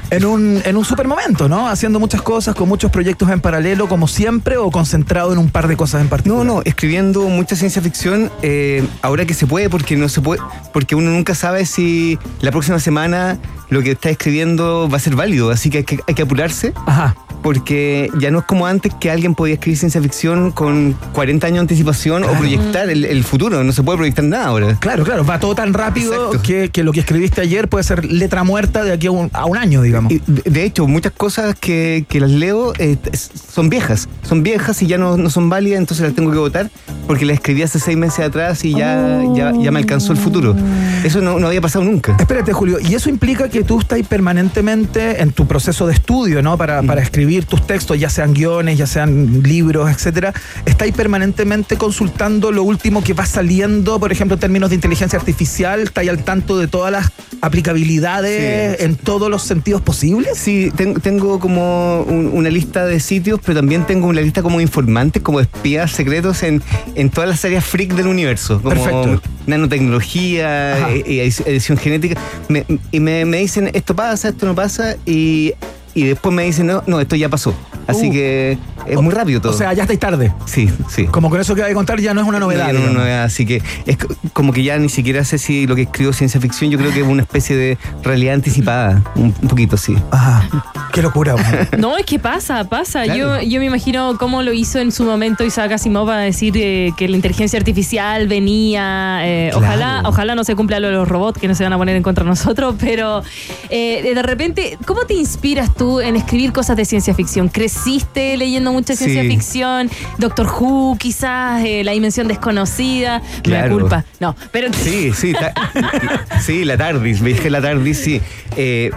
En un, en un super momento, ¿no? Haciendo muchas cosas, con muchos proyectos en paralelo, como siempre, o concentrado en un par de cosas en particular. No, no, escribiendo mucha ciencia ficción, eh, ahora que se puede, porque no se puede, porque uno nunca sabe si la próxima semana lo que está escribiendo va a ser válido, así que hay que, hay que apurarse. Ajá. porque ya no es como antes que alguien podía escribir ciencia ficción con 40 años de anticipación o proyectar el, el futuro. No se puede proyectar nada ahora. Claro, claro, va todo tan rápido que, que lo que escribiste ayer puede ser letra muerta de aquí a un, a un año, digamos. Y de hecho, muchas cosas que, que las leo eh, son viejas. Son viejas y ya no, no son válidas, entonces las tengo que votar porque las escribí hace seis meses atrás y ya, ya, ya me alcanzó el futuro. Eso no, no había pasado nunca. Espérate, Julio, y eso implica que tú estás permanentemente en tu proceso de estudio, ¿no? Para, para escribir tus textos, ya sean guiones, ya sean libros, etcétera. Estáis permanentemente consultando lo último que va saliendo, por ejemplo, en términos de inteligencia artificial, estáis al tanto de todas las aplicabilidades Sí. en todos los sentidos posibles. Sí, ten- tengo como un- una lista de sitios, pero también tengo una lista como de informantes, como de espías secretos en, en todas las áreas freak del universo. Como Perfecto. nanotecnología, Ajá. eh, edición genética. Me- y me, me dicen, esto pasa, esto no pasa, y, y después me dicen, no, no, esto ya pasó. Así Uh. que es muy rápido todo. O sea, ya estáis tarde. sí, sí. Como con eso que vais a contar ya no es una novedad. Ya no es una digamos. novedad, así que es co- como que ya ni siquiera sé si lo que escribo es ciencia ficción, yo creo que es una especie de realidad anticipada, un, un poquito, sí. Ajá. Qué locura. güey. No, es que pasa, pasa. Claro. Yo, yo me imagino cómo lo hizo en su momento Isaac Asimov a decir eh, que la inteligencia artificial venía. eh, Claro. Ojalá, ojalá no se cumpla lo de los robots que no se van a poner en contra de nosotros, pero eh, de repente, ¿cómo te inspiras tú en escribir cosas de ciencia ficción? ¿Creciste leyendo mucha ciencia Sí. ficción? Doctor Who, quizás, eh, La Dimensión Desconocida. Me da Claro. culpa. No, pero. Sí, sí, ta- sí, la TARDIS, me dije la TARDIS, sí. Eh,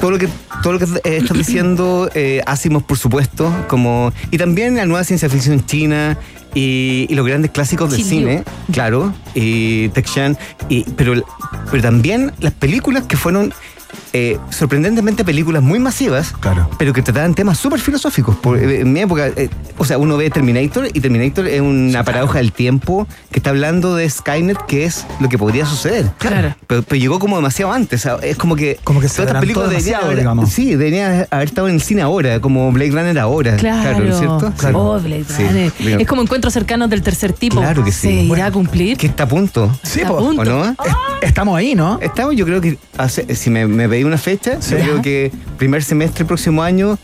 todo lo que todo lo que estás diciendo, eh, Asimov, por supuesto, como y también la nueva ciencia ficción china y, y los grandes clásicos del cine, claro, y Chan, y pero pero también las películas que fueron eh, sorprendentemente películas muy masivas, Claro. pero que trataban temas súper filosóficos. Por, eh, en mi época, eh, o sea, uno ve Terminator y Terminator es una paradoja del tiempo que está hablando de Skynet, que es lo que podría suceder. Claro. Pero, pero llegó como demasiado antes. o sea, es como que. Como que se todas estas adelantó películas deberían demasiado, haber- digamos. Sí, deberían haber estado en el cine ahora, como Blade Runner ahora. Claro, ¿no es ¿cierto? Claro. Oh, Blade Runner. Es como encuentros cercanos del tercer tipo. Claro que sí. ¿Se irá a cumplir? Que está a punto. Sí, Está a punto. ¿O no? Es- Estamos ahí, ¿no? Estamos, yo creo que, hace- si me, me pedí una fecha, Sí. yo creo que primer semestre próximo año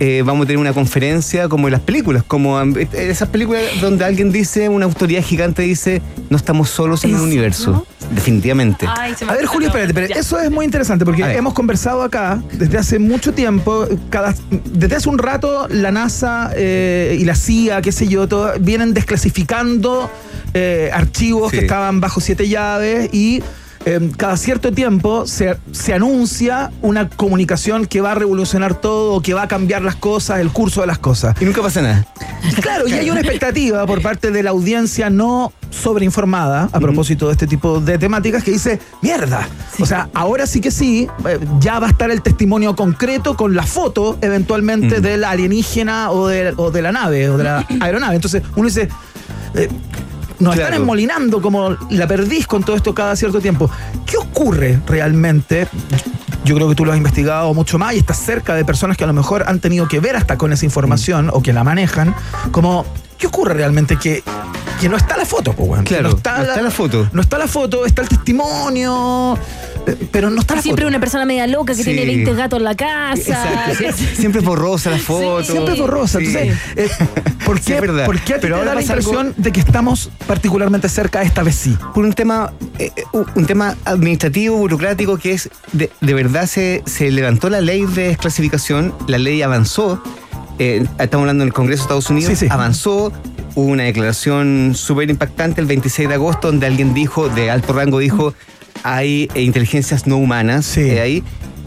eh, vamos a tener una conferencia como en las películas, como esas películas donde alguien dice, una autoridad gigante dice, no estamos solos en ¿En el universo. Definitivamente. Ay, A ver, Julio, espérate, pero eso es muy interesante porque hemos conversado acá desde hace mucho tiempo. Cada, desde hace un rato, la NASA eh, y la CIA, qué sé yo, todo, vienen desclasificando eh, archivos Sí. que estaban bajo siete llaves y. eh, cada cierto tiempo se, se anuncia una comunicación que va a revolucionar todo, que va a cambiar las cosas, el curso de las cosas. Y nunca pasa nada. Claro, y hay una expectativa por parte de la audiencia no sobreinformada a propósito de este tipo de temáticas que dice, mierda, o sea, ahora sí que sí, eh, ya va a estar el testimonio concreto con la foto eventualmente del alienígena o de, o de la nave o de la aeronave. Entonces uno dice... eh, nos están enmolinando como la perdiz con todo esto cada cierto tiempo. ¿Qué ocurre realmente? Yo creo que tú lo has investigado mucho más y estás cerca de personas que a lo mejor han tenido que ver hasta con esa información o que la manejan. Como, ¿qué ocurre realmente? Que, que no está la foto, pues, Claro, no está la foto. No está la foto, está el testimonio, pero no está Siempre una persona media loca que Sí. tiene 20 gatos en la casa. Exacto. Sie- Siempre es borrosa la foto. Siempre es borrosa. Sí. Entonces, eh, ¿por, Sí, qué, verdad. ¿por qué a ti Pero te ahora da la algo- impresión de que estamos particularmente cerca esta vez sí? por un tema eh, eh, un tema administrativo, burocrático, que es de, de verdad se, se levantó la ley de desclasificación, la ley avanzó, eh, estamos hablando en el Congreso de Estados Unidos, Sí, sí. avanzó, hubo una declaración súper impactante el 26 de agosto, donde alguien dijo, de alto rango dijo, hay eh, inteligencias no humanas Sí. eh, ahí,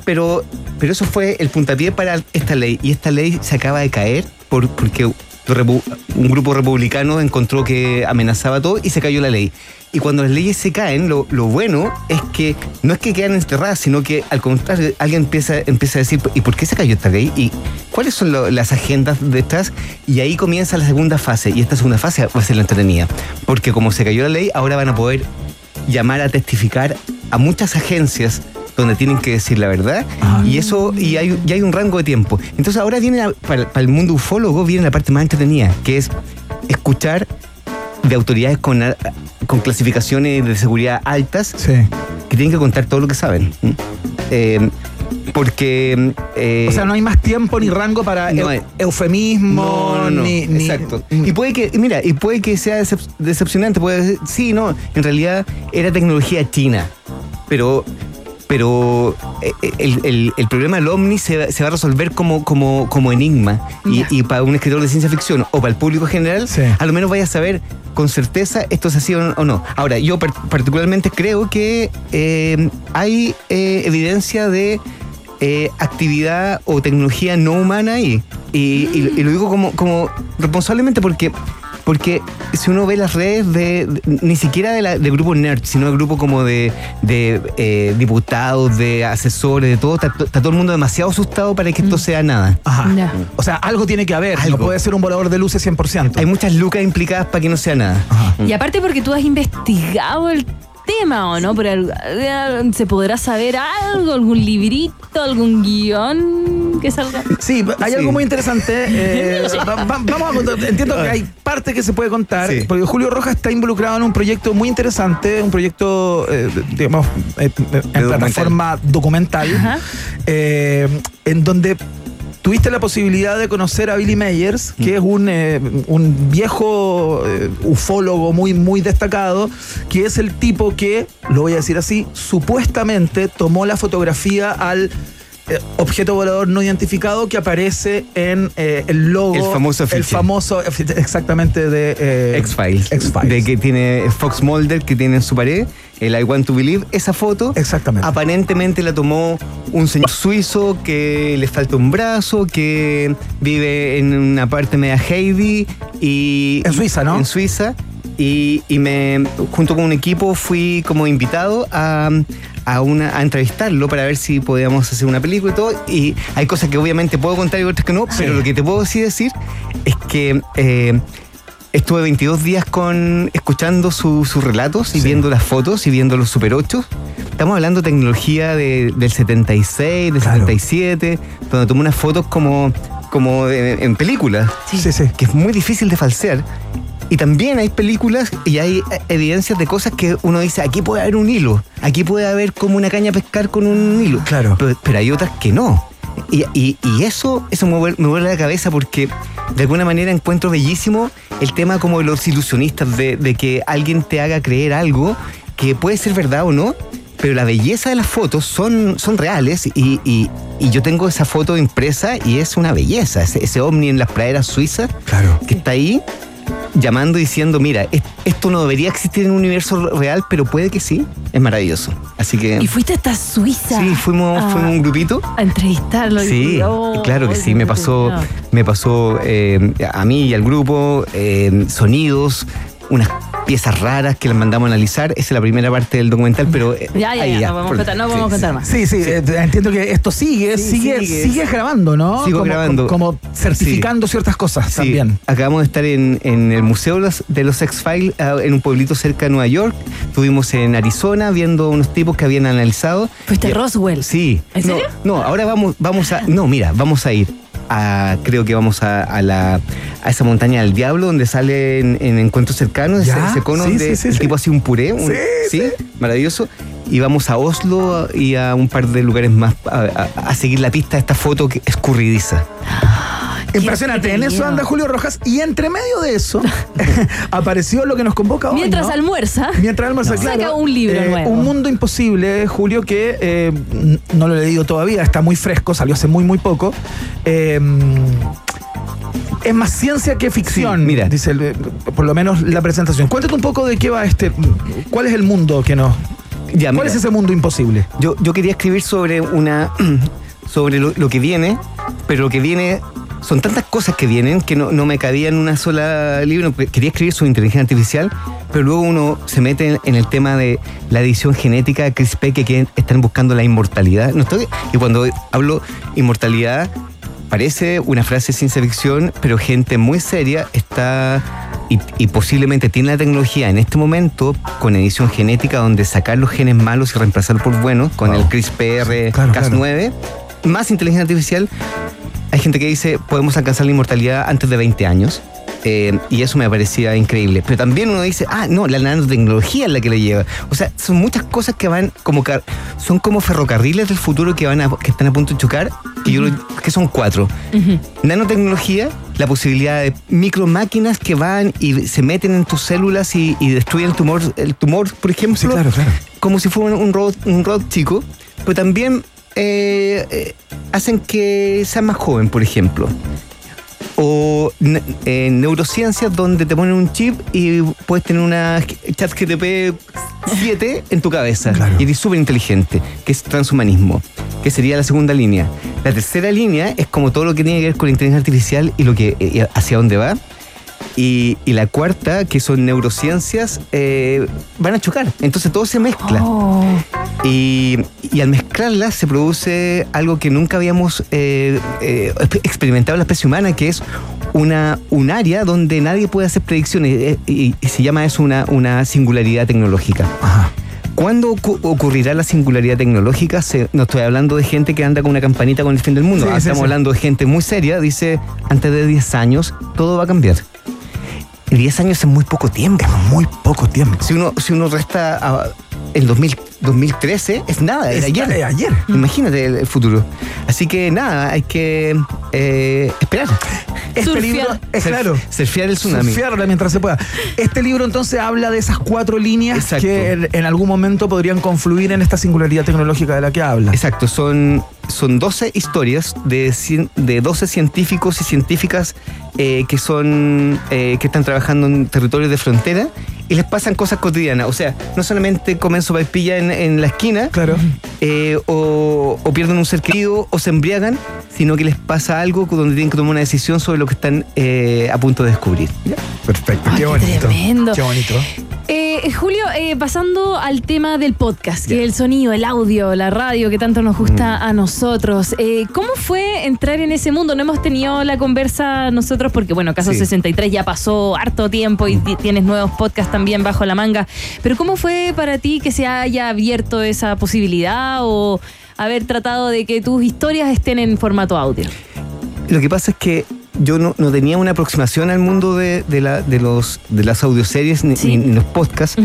pero, pero eso fue el puntapié para esta ley, y esta ley se acaba de caer por, porque un grupo republicano encontró que amenazaba todo y se cayó la ley. Y cuando las leyes se caen, lo, lo bueno es que no es que quedan enterradas, sino que al contrario, alguien empieza, empieza a decir, ¿y por qué se cayó esta ley? ¿Y cuáles son lo- las agendas detrás? Y ahí comienza la segunda fase. Y esta segunda fase va a ser la entretenida. Porque como se cayó la ley, ahora van a poder llamar a testificar a muchas agencias donde tienen que decir la verdad y eso y hay, y hay un rango de tiempo. Entonces ahora viene la- para, para el mundo ufólogo viene la parte más entretenida, que es escuchar de autoridades con, con clasificaciones de seguridad altas Sí. que tienen que contar todo lo que saben. Eh, Porque. eh, O sea, no hay más tiempo ni rango para no eu- hay. eufemismo, No, no, no, ni, ni- Exacto. Y puede que, mira, y puede que sea decep- decepcionante. Puede decir, sí, no, en realidad era tecnología china. Pero. Pero eh, el, el- el problema del ovni se, va- se va a resolver como, como, como enigma. Y, y para un escritor de ciencia ficción o para el público general, a lo menos vaya a saber con certeza esto es así o no. Ahora, yo par- particularmente creo que eh, hay eh, evidencia de eh, actividad o tecnología no humana ahí. Y, y- y lo digo como, como responsablemente porque, porque si uno ve las redes de, de- ni siquiera de, la, de grupo nerd, sino de grupo como de, de eh, diputados, de asesores, de todo, está, está todo el mundo demasiado asustado para que esto sea nada. Ajá. O sea, algo tiene que haber. No puede ser un volador de luces 100%. Hay muchas lucas implicadas para que no sea nada. Y aparte porque tú has investigado el tema, ¿o no? Pero ¿Se podrá saber algo? ¿Algún librito? ¿Algún guion que salga? Sí, hay algo muy interesante. eh, va- va- vamos a contar. Entiendo que hay parte que se puede contar, porque Julio Rojas está involucrado en un proyecto muy interesante, un proyecto, eh, digamos, eh, en plataforma documental, eh, en donde tuviste la posibilidad de conocer a Billy Meyers, que es un, eh, un viejo eh, ufólogo muy, muy destacado, que es el tipo que, lo voy a decir así, supuestamente tomó la fotografía al eh, objeto volador no identificado que aparece en eh, el logo. El famoso El famoso, exactamente, de eh, X-Files. De que tiene Fox Mulder, que tiene en su pared, el I Want to Believe, esa foto. Exactamente. Aparentemente la tomó un señor suizo que le falta un brazo, que vive en una parte media Heidi y. En Suiza, ¿no? En Suiza. Y, y me, junto con un equipo, fui como invitado a, a, una, a entrevistarlo para ver si podíamos hacer una película y todo. Y hay cosas que obviamente puedo contar y otras que no, pero lo que te puedo sí decir es que eh, estuve 22 días con escuchando su- sus relatos y viendo las fotos y viendo los Super 8. Estamos hablando de tecnología de- del 76, del 77, donde tomó unas fotos como, como de- en películas, que es muy difícil de falsear. Y también hay películas y hay evidencias de cosas que uno dice, aquí puede haber un hilo, aquí puede haber como una caña a pescar con un hilo. Claro. Pero, pero hay otras que no. Y, y- y eso, eso me vuelve, me vuelve la cabeza porque de alguna manera encuentro bellísimo el tema como de los ilusionistas, de, de que alguien te haga creer algo que puede ser verdad o no, pero la belleza de las fotos son, son reales y, y- y yo tengo esa foto impresa y es una belleza, ese, ese ovni en las praderas suizas que está ahí llamando y diciendo, mira, es- esto no debería existir en un universo real, pero puede que sí, es maravilloso. Así que... Y fuiste hasta Suiza. Sí, fuimos, a- fuimos un grupito. A entrevistarlo. Sí, Oh, claro que ay, sí, me pasó, me pasó eh, a mí y al grupo eh, sonidos, unas piezas raras que las mandamos a analizar. Esa es la primera parte del documental, pero eh, Ya, ya, ahí ya, no podemos contar, no podemos sí. contar más. Sí, sí, eh, entiendo que esto sigue, Sí, sigue, sigue. sigue grabando, ¿no? Sigo como, grabando. Como, como certificando ciertas cosas Sí, también. Acabamos de estar en, en el Museo de los, de los X-Files ah, en un pueblito cerca de Nueva York. Estuvimos en Arizona viendo unos tipos que habían analizado. Fuiste Y- Roswell. Sí. ¿En No, serio? No, ahora vamos, vamos a. No, mira, vamos a ir. A, creo que vamos a, a la, a esa montaña del diablo donde sale en, en encuentros cercanos ese, ese cono sí, de sí, sí, el tipo así un puré un- Sí, maravilloso. Y vamos a Oslo y a un par de lugares más a seguir la pista de esta foto que escurridiza Impresionante, en eso anda Julio Rojas y entre medio de eso apareció lo que nos convoca hoy. Mientras ¿no? almuerza. Mientras almuerza, Saca claro. un libro Eh, nuevo. Un mundo imposible, Julio, que eh, no lo he leído todavía, está muy fresco, salió hace muy, muy poco. Eh, es más ciencia que ficción, mira. dice el- por lo menos la presentación. Cuéntate un poco de qué va este. ¿Cuál es el mundo que nos. Ya, ¿Cuál mira. es ese mundo imposible? Yo, yo quería escribir sobre una. sobre lo, lo que viene, pero lo que viene. Son tantas cosas que vienen que no, no me cabía en una sola libro. Quería escribir sobre inteligencia artificial, pero luego uno se mete en, en el tema de la edición genética de CRISPR que quieren- están buscando la inmortalidad. No estoy, y cuando hablo inmortalidad, parece una frase ciencia ficción, pero gente muy seria está y, y posiblemente tiene la tecnología en este momento con edición genética donde sacar los genes malos y reemplazarlos por buenos con el CRISPR Cas9 más inteligencia artificial. Hay gente que dice podemos alcanzar la inmortalidad antes de 20 años. Eh, y eso me parecía increíble. Pero también uno dice, ah, no, la nanotecnología es la que le lleva. O sea, son muchas cosas que van como car- son como ferrocarriles del futuro que van a, que están a punto de chocar, que, yo lo- que son cuatro. Nanotecnología, la posibilidad de micromáquinas que van y se meten en tus células y, y destruyen el tumor, el tumor, por ejemplo. claro, claro. Como si fuera un robot, un robot chico. Pero también eh, eh, hacen que sea más joven, por ejemplo. O eh, neurociencias donde te ponen un chip y puedes tener una chat GTP 7 en tu cabeza. Y eres súper inteligente, que es transhumanismo, que sería la segunda línea. La tercera línea es como todo lo que tiene que ver con la inteligencia artificial y lo que eh, hacia dónde va. Y, y la cuarta, que son neurociencias, eh, van a chocar. Entonces todo se mezcla. Y, y al mezclarlas se produce algo que nunca habíamos eh, eh, exp- experimentado en la especie humana, que es una, un área donde nadie puede hacer predicciones. eh, Y, y se llama eso una, una singularidad tecnológica. ¿Cuándo ocu- ocurrirá la singularidad tecnológica? Se- no estoy hablando de gente que anda con una campanita con el fin del mundo. Sí, sí, Estamos sí. hablando de gente muy seria. Dice, antes de 10 años, todo va a cambiar. Y 10 años es muy poco tiempo. muy poco tiempo. Si uno, si uno resta a- el 2000 2013, es nada, Es ayer. nada, ayer. Imagínate el, el futuro. Así que nada, hay que eh, esperar. Este Surfear. libro, es Surf- claro. surfear el tsunami. Surfearla mientras se pueda. Este libro entonces habla de esas cuatro líneas Exacto. que en, en algún momento podrían confluir en esta singularidad tecnológica de la que habla. Exacto, son, son 12 historias de, cien- de 12 científicos y científicas eh, que son eh, que están trabajando en territorios de frontera y les pasan cosas cotidianas. O sea, no solamente comen sopaipilla en, en la esquina Claro. Eh, o, o pierden un ser querido o se embriagan, sino que les pasa algo donde tienen que tomar una decisión sobre lo que están eh, a punto de descubrir. Perfecto, Ay, qué qué bonito. tremendo. Qué bonito. Eh, Julio, eh, pasando al tema del podcast, que el sonido, el audio, la radio que tanto nos gusta Mm. a nosotros. Eh, ¿Cómo fue entrar en ese mundo? No hemos tenido la conversa nosotros porque, bueno, Caso Sí. 63 ya pasó harto tiempo y ti- tienes nuevos podcasts también bajo la manga. Pero ¿cómo fue para ti que se haya abierto esa posibilidad o haber tratado de que tus historias estén en formato audio? Lo que pasa es que yo no, no tenía una aproximación al mundo de, de la- de los, de las audioseries ni, los podcasts.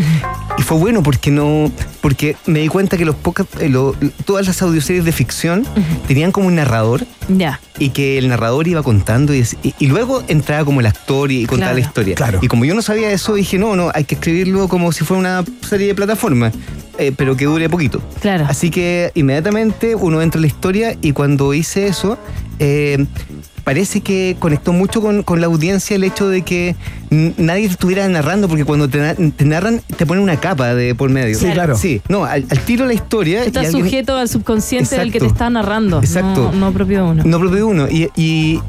Y fue bueno porque no porque me di cuenta que los podcasts, eh, lo- todas las audioseries de ficción tenían como un narrador Ya. y que el narrador iba contando y, y- y luego entraba como el actor y, contaba Claro. la historia. Claro. Y como yo no sabía eso, dije, no, no, hay que escribirlo como si fuera una serie de plataforma, eh, pero que dure poquito. Claro. Así que inmediatamente uno entra en la historia y cuando hice eso, eh, parece que conectó mucho con, con la audiencia el hecho de que nadie te estuviera narrando, porque cuando te, te narran te ponen una capa de por medio. Sí, claro. Sí, no, al, al tiro la historia. Estás alguien- sujeto al subconsciente del que te está narrando. Exacto. No, no propio de uno. No propio de uno. Y, y-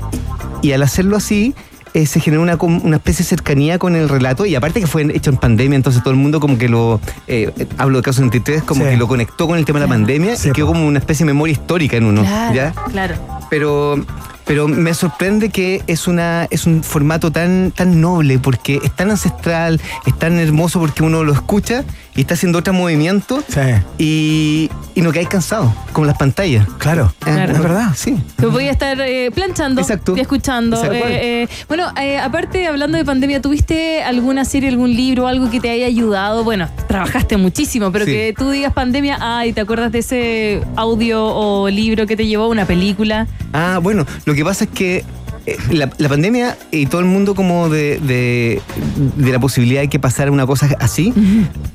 y al hacerlo así, eh, se generó una, com- una especie de cercanía con el relato. Y aparte que fue hecho en pandemia, entonces todo el mundo como que lo. eh, eh, hablo de caso 23, como Sí. que lo conectó con el tema de la pandemia Sí, y quedó po. como una especie de memoria histórica en uno. Claro, ¿ya? claro. Pero. Pero me sorprende que es una es un formato tan tan noble porque es tan ancestral, es tan hermoso porque uno lo escucha y está haciendo otro movimiento Sí. y, y no caes cansado, como las pantallas. Claro. Claro. Es verdad. Sí. Que voy a estar eh, planchando Exacto. y escuchando. Eh, eh, bueno, eh, aparte, hablando de pandemia, ¿tuviste alguna serie, algún libro, algo que te haya ayudado? Bueno, trabajaste muchísimo, pero Sí. que tú digas pandemia, ay, ¿te acuerdas de ese audio o libro que te llevó a una película? Ah, bueno, lo que pasa es que la, la pandemia y todo el mundo como de, de, de la posibilidad de que pasara una cosa así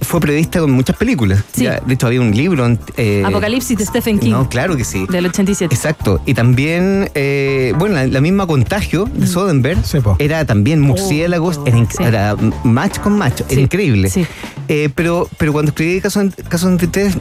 fue prevista con muchas películas. Sí. Ya, de hecho, había un libro. eh, Apocalipsis de Stephen King, No, claro que sí. del 87. Exacto. Y también, eh, bueno, la, la misma contagio de Soderbergh Sí, era también murciélagos, era, inc- Sí. era match con macho, Sí, era increíble. sí. Eh, pero, pero cuando escribí Caso, Caso 23,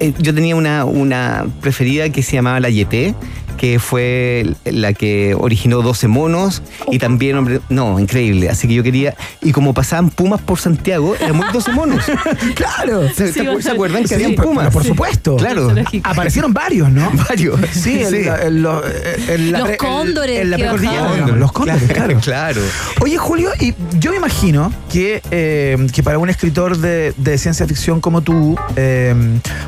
eh, yo tenía una, una preferida que se llamaba La Yeté, que fue la que originó 12 monos y también, hombre, no, increíble. Así que yo quería, y como pasaban pumas por Santiago, eran muy 12 monos. Claro. ¿Se, Sí, te acu- ¿se bastante. acuerdan que Sí, habían pumas? pero por supuesto. Claro. Aparecieron varios, ¿no? Varios. Sí, el- el- los- el- la Los pre- cóndores en la digamos, Los cóndores, claro. claro. Oye, Julio, y yo me imagino que, eh, que para un escritor de, de ciencia ficción como tú, eh,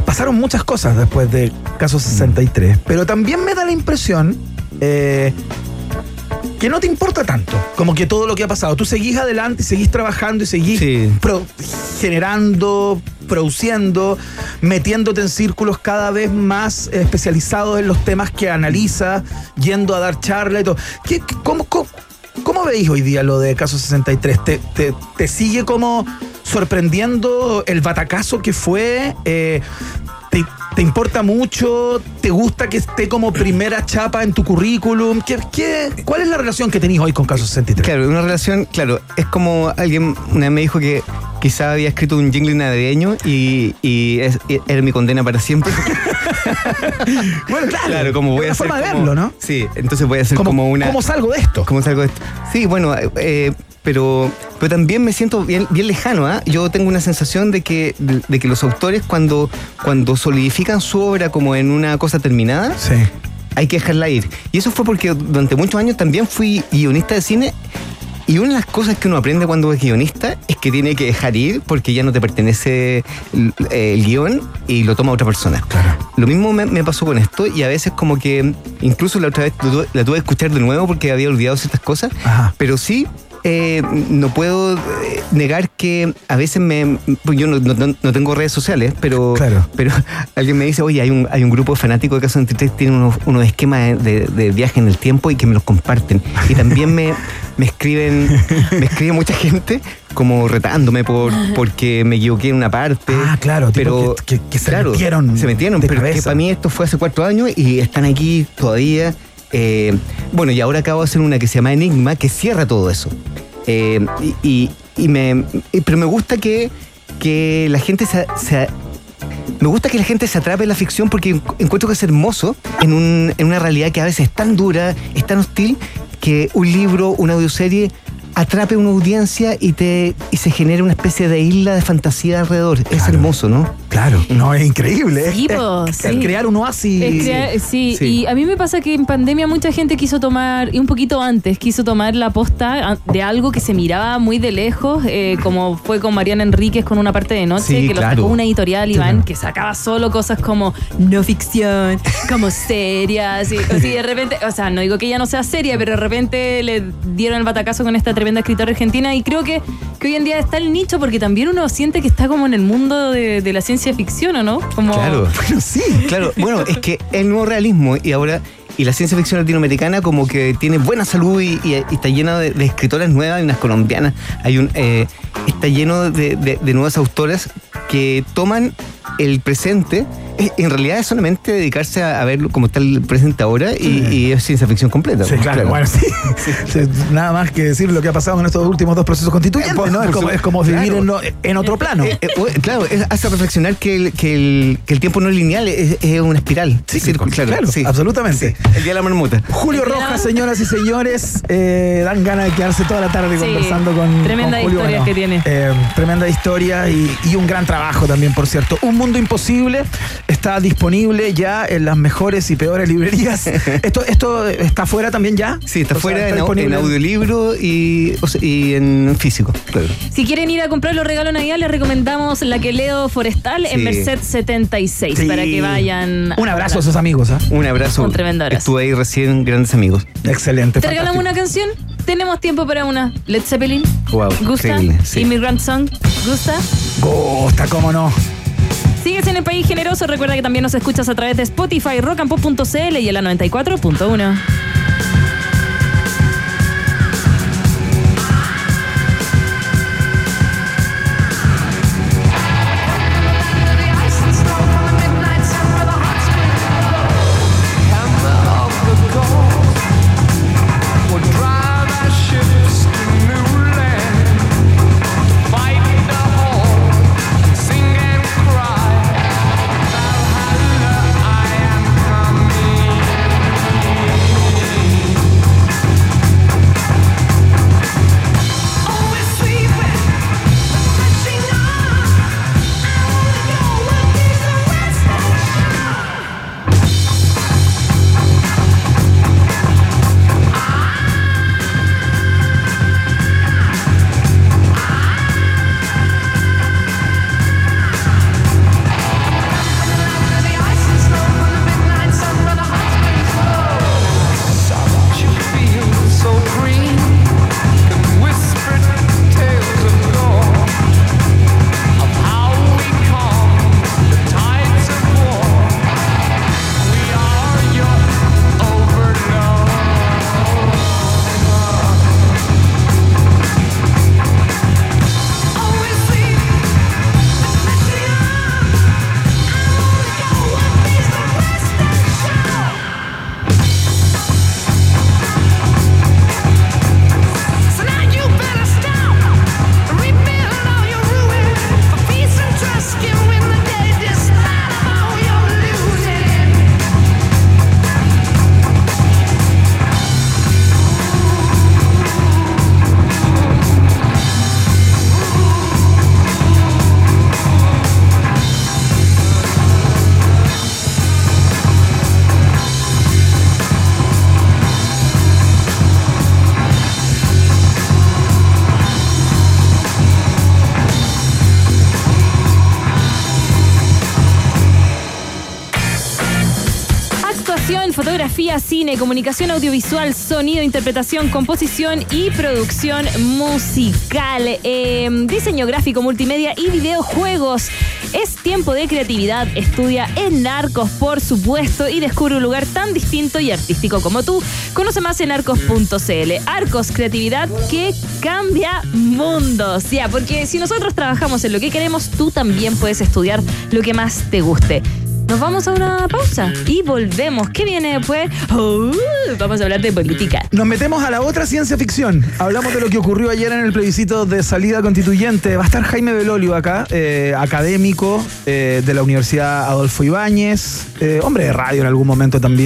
pasaron muchas cosas después de Caso 63. Pero también me da la impresión eh, que no te importa tanto, como que todo lo que ha pasado. Tú seguís adelante, seguís trabajando y seguís pro- generando, produciendo, metiéndote en círculos cada vez más especializados en los temas que analiza, yendo a dar charla y todo. ¿Qué, qué- cómo, cómo, cómo veis hoy día lo de Caso 63? ¿Te, te, te sigue como sorprendiendo el batacazo que fue? Eh, ¿Te, te importa mucho? ¿Te gusta que esté como primera chapa en tu currículum? ¿Qué, qué, cuál es la relación que tenéis hoy con Caso 63? Claro, una relación, claro, es como alguien una vez me dijo que quizá había escrito un jingle navideño y, y es- y era mi condena para siempre. bueno, claro. Claro, como voy Es a una hacer forma de verlo, ¿no? Sí, entonces voy a hacer ¿Cómo- como una... cómo salgo de esto? ¿Cómo salgo de esto? Sí, bueno, eh, pero, pero también me siento bien, bien lejano, ¿ah? Yo tengo una sensación de que, de, de que los autores cuando, cuando solidifican su obra como en una cosa terminada, hay que dejarla ir. Y eso fue porque durante muchos años también fui guionista de cine y una de las cosas que uno aprende cuando es guionista es que tiene que dejar ir porque ya no te pertenece el, el guion y lo toma otra persona. Lo mismo me, me pasó con esto y a veces como que incluso la otra vez la tuve, que escuchar de nuevo porque había olvidado ciertas cosas, pero sí eh, no puedo eh, negar que a veces me. pues Yo no, no- no tengo redes sociales, pero, pero alguien me dice, oye, hay un, hay un grupo de fanáticos de Caso 23 que tienen unos, unos esquemas de, de viaje en el tiempo y que me los comparten. Y también me, me escriben, me escribe mucha gente como retándome por porque me equivoqué en una parte. Ah, claro, pero que, que se claro, metieron Se metieron, pero que para mí esto fue hace cuatro años y están aquí todavía. Eh, bueno, y ahora acabo de hacer una que se llama Enigma, que cierra todo eso. Eh, y, y- y me, y- pero me gusta que, que la gente se, se- me gusta que la gente se atrape en la ficción porque encu- encuentro que es hermoso en, un- en una realidad que a veces es tan dura, es tan hostil, que un libro, una audioserie atrape una audiencia y te y se genera una especie de isla de fantasía alrededor. Es hermoso, ¿no? Claro, no, es increíble. Sí, es, po, es- sí. es crear un oasis. Crear- sí, Sí. y a mí me pasa que en pandemia mucha gente quiso tomar, y un poquito antes, quiso tomar la posta de algo que se miraba muy de lejos, eh, como fue con Mariana Enríquez con una parte de noche, Sí, que lo sacó una editorial, Iván, que sacaba solo cosas como no ficción, como serias, y, o sea, de repente, o sea, no digo que ella no sea seria, pero de repente le dieron el batacazo con esta tremenda escritora argentina, y creo que, que hoy en día está el nicho, porque también uno siente que está como en el mundo de, de la ciencia ficción, ¿o no? Como, Claro. Bueno, sí. Claro, bueno, es que el nuevo realismo y ahora. Y la ciencia ficción latinoamericana como que tiene buena salud y, y- y está llena de, de escritoras nuevas, hay unas colombianas, hay un eh, está lleno de, de- de nuevas autoras que toman el presente, en realidad es solamente dedicarse a, a ver cómo está el presente ahora y, y es ciencia ficción completa. Sí, claro, bueno, sí. Sí, Nada más que decir lo que ha pasado en estos últimos dos procesos constituyentes, ¿no? Es como, es como vivir Claro. en, lo- en otro plano. Eh, eh, eh, claro, es- hace reflexionar que el, que, el, que el tiempo no es lineal, es, es una espiral. Sí, claro, absolutamente. El día de la marmota. Julio Rojas, señoras y señores, eh, dan ganas de quedarse toda la tarde Sí, conversando con, tremenda con Julio. historia que tiene. eh, tremenda historia y, y un gran trabajo también, por cierto. Un Mundo Imposible está disponible ya en las mejores y peores librerías. ¿Esto, esto está fuera también ya? Sí, está O sea, fuera en, en audiolibro y, o sea, y en físico, claro. Si quieren ir a comprar los regalos Navidad, les recomendamos la que leo Forestal en Sí. Merced 76 Sí. para que vayan. Un abrazo a esos amigos. ¿ah? Un abrazo. Un tremendo abrazo. Estuve ahí recién, grandes amigos. Excelente. ¿Te regalamos una canción? Tenemos tiempo para una. Led Zeppelin. Wow, ¿Gusta? sí. Immigrant Song. ¿Gusta? Gusta, cómo no. Sigues en el país generoso. Recuerda que también nos escuchas a través de Spotify, rockandpop.cl y en la 94.1. comunicación audiovisual, sonido, interpretación, composición y producción musical. Eh, diseño gráfico, multimedia y videojuegos. Es tiempo de creatividad. Estudia en Narcos, por supuesto, y descubre un lugar tan distinto y artístico como tú. Conoce más en arcos.cl. Arcos, creatividad que cambia mundos. Ya, porque si nosotros trabajamos en lo que queremos, tú también puedes estudiar lo que más te guste. Nos vamos a una pausa y volvemos. ¿Qué viene después? Oh, vamos a hablar de política. Nos metemos a la otra ciencia ficción. Hablamos de lo que ocurrió ayer en el plebiscito de salida constituyente. Va a estar Jaime Belolio acá, eh, académico eh, de la Universidad Adolfo Ibáñez, eh, hombre de radio en algún momento también.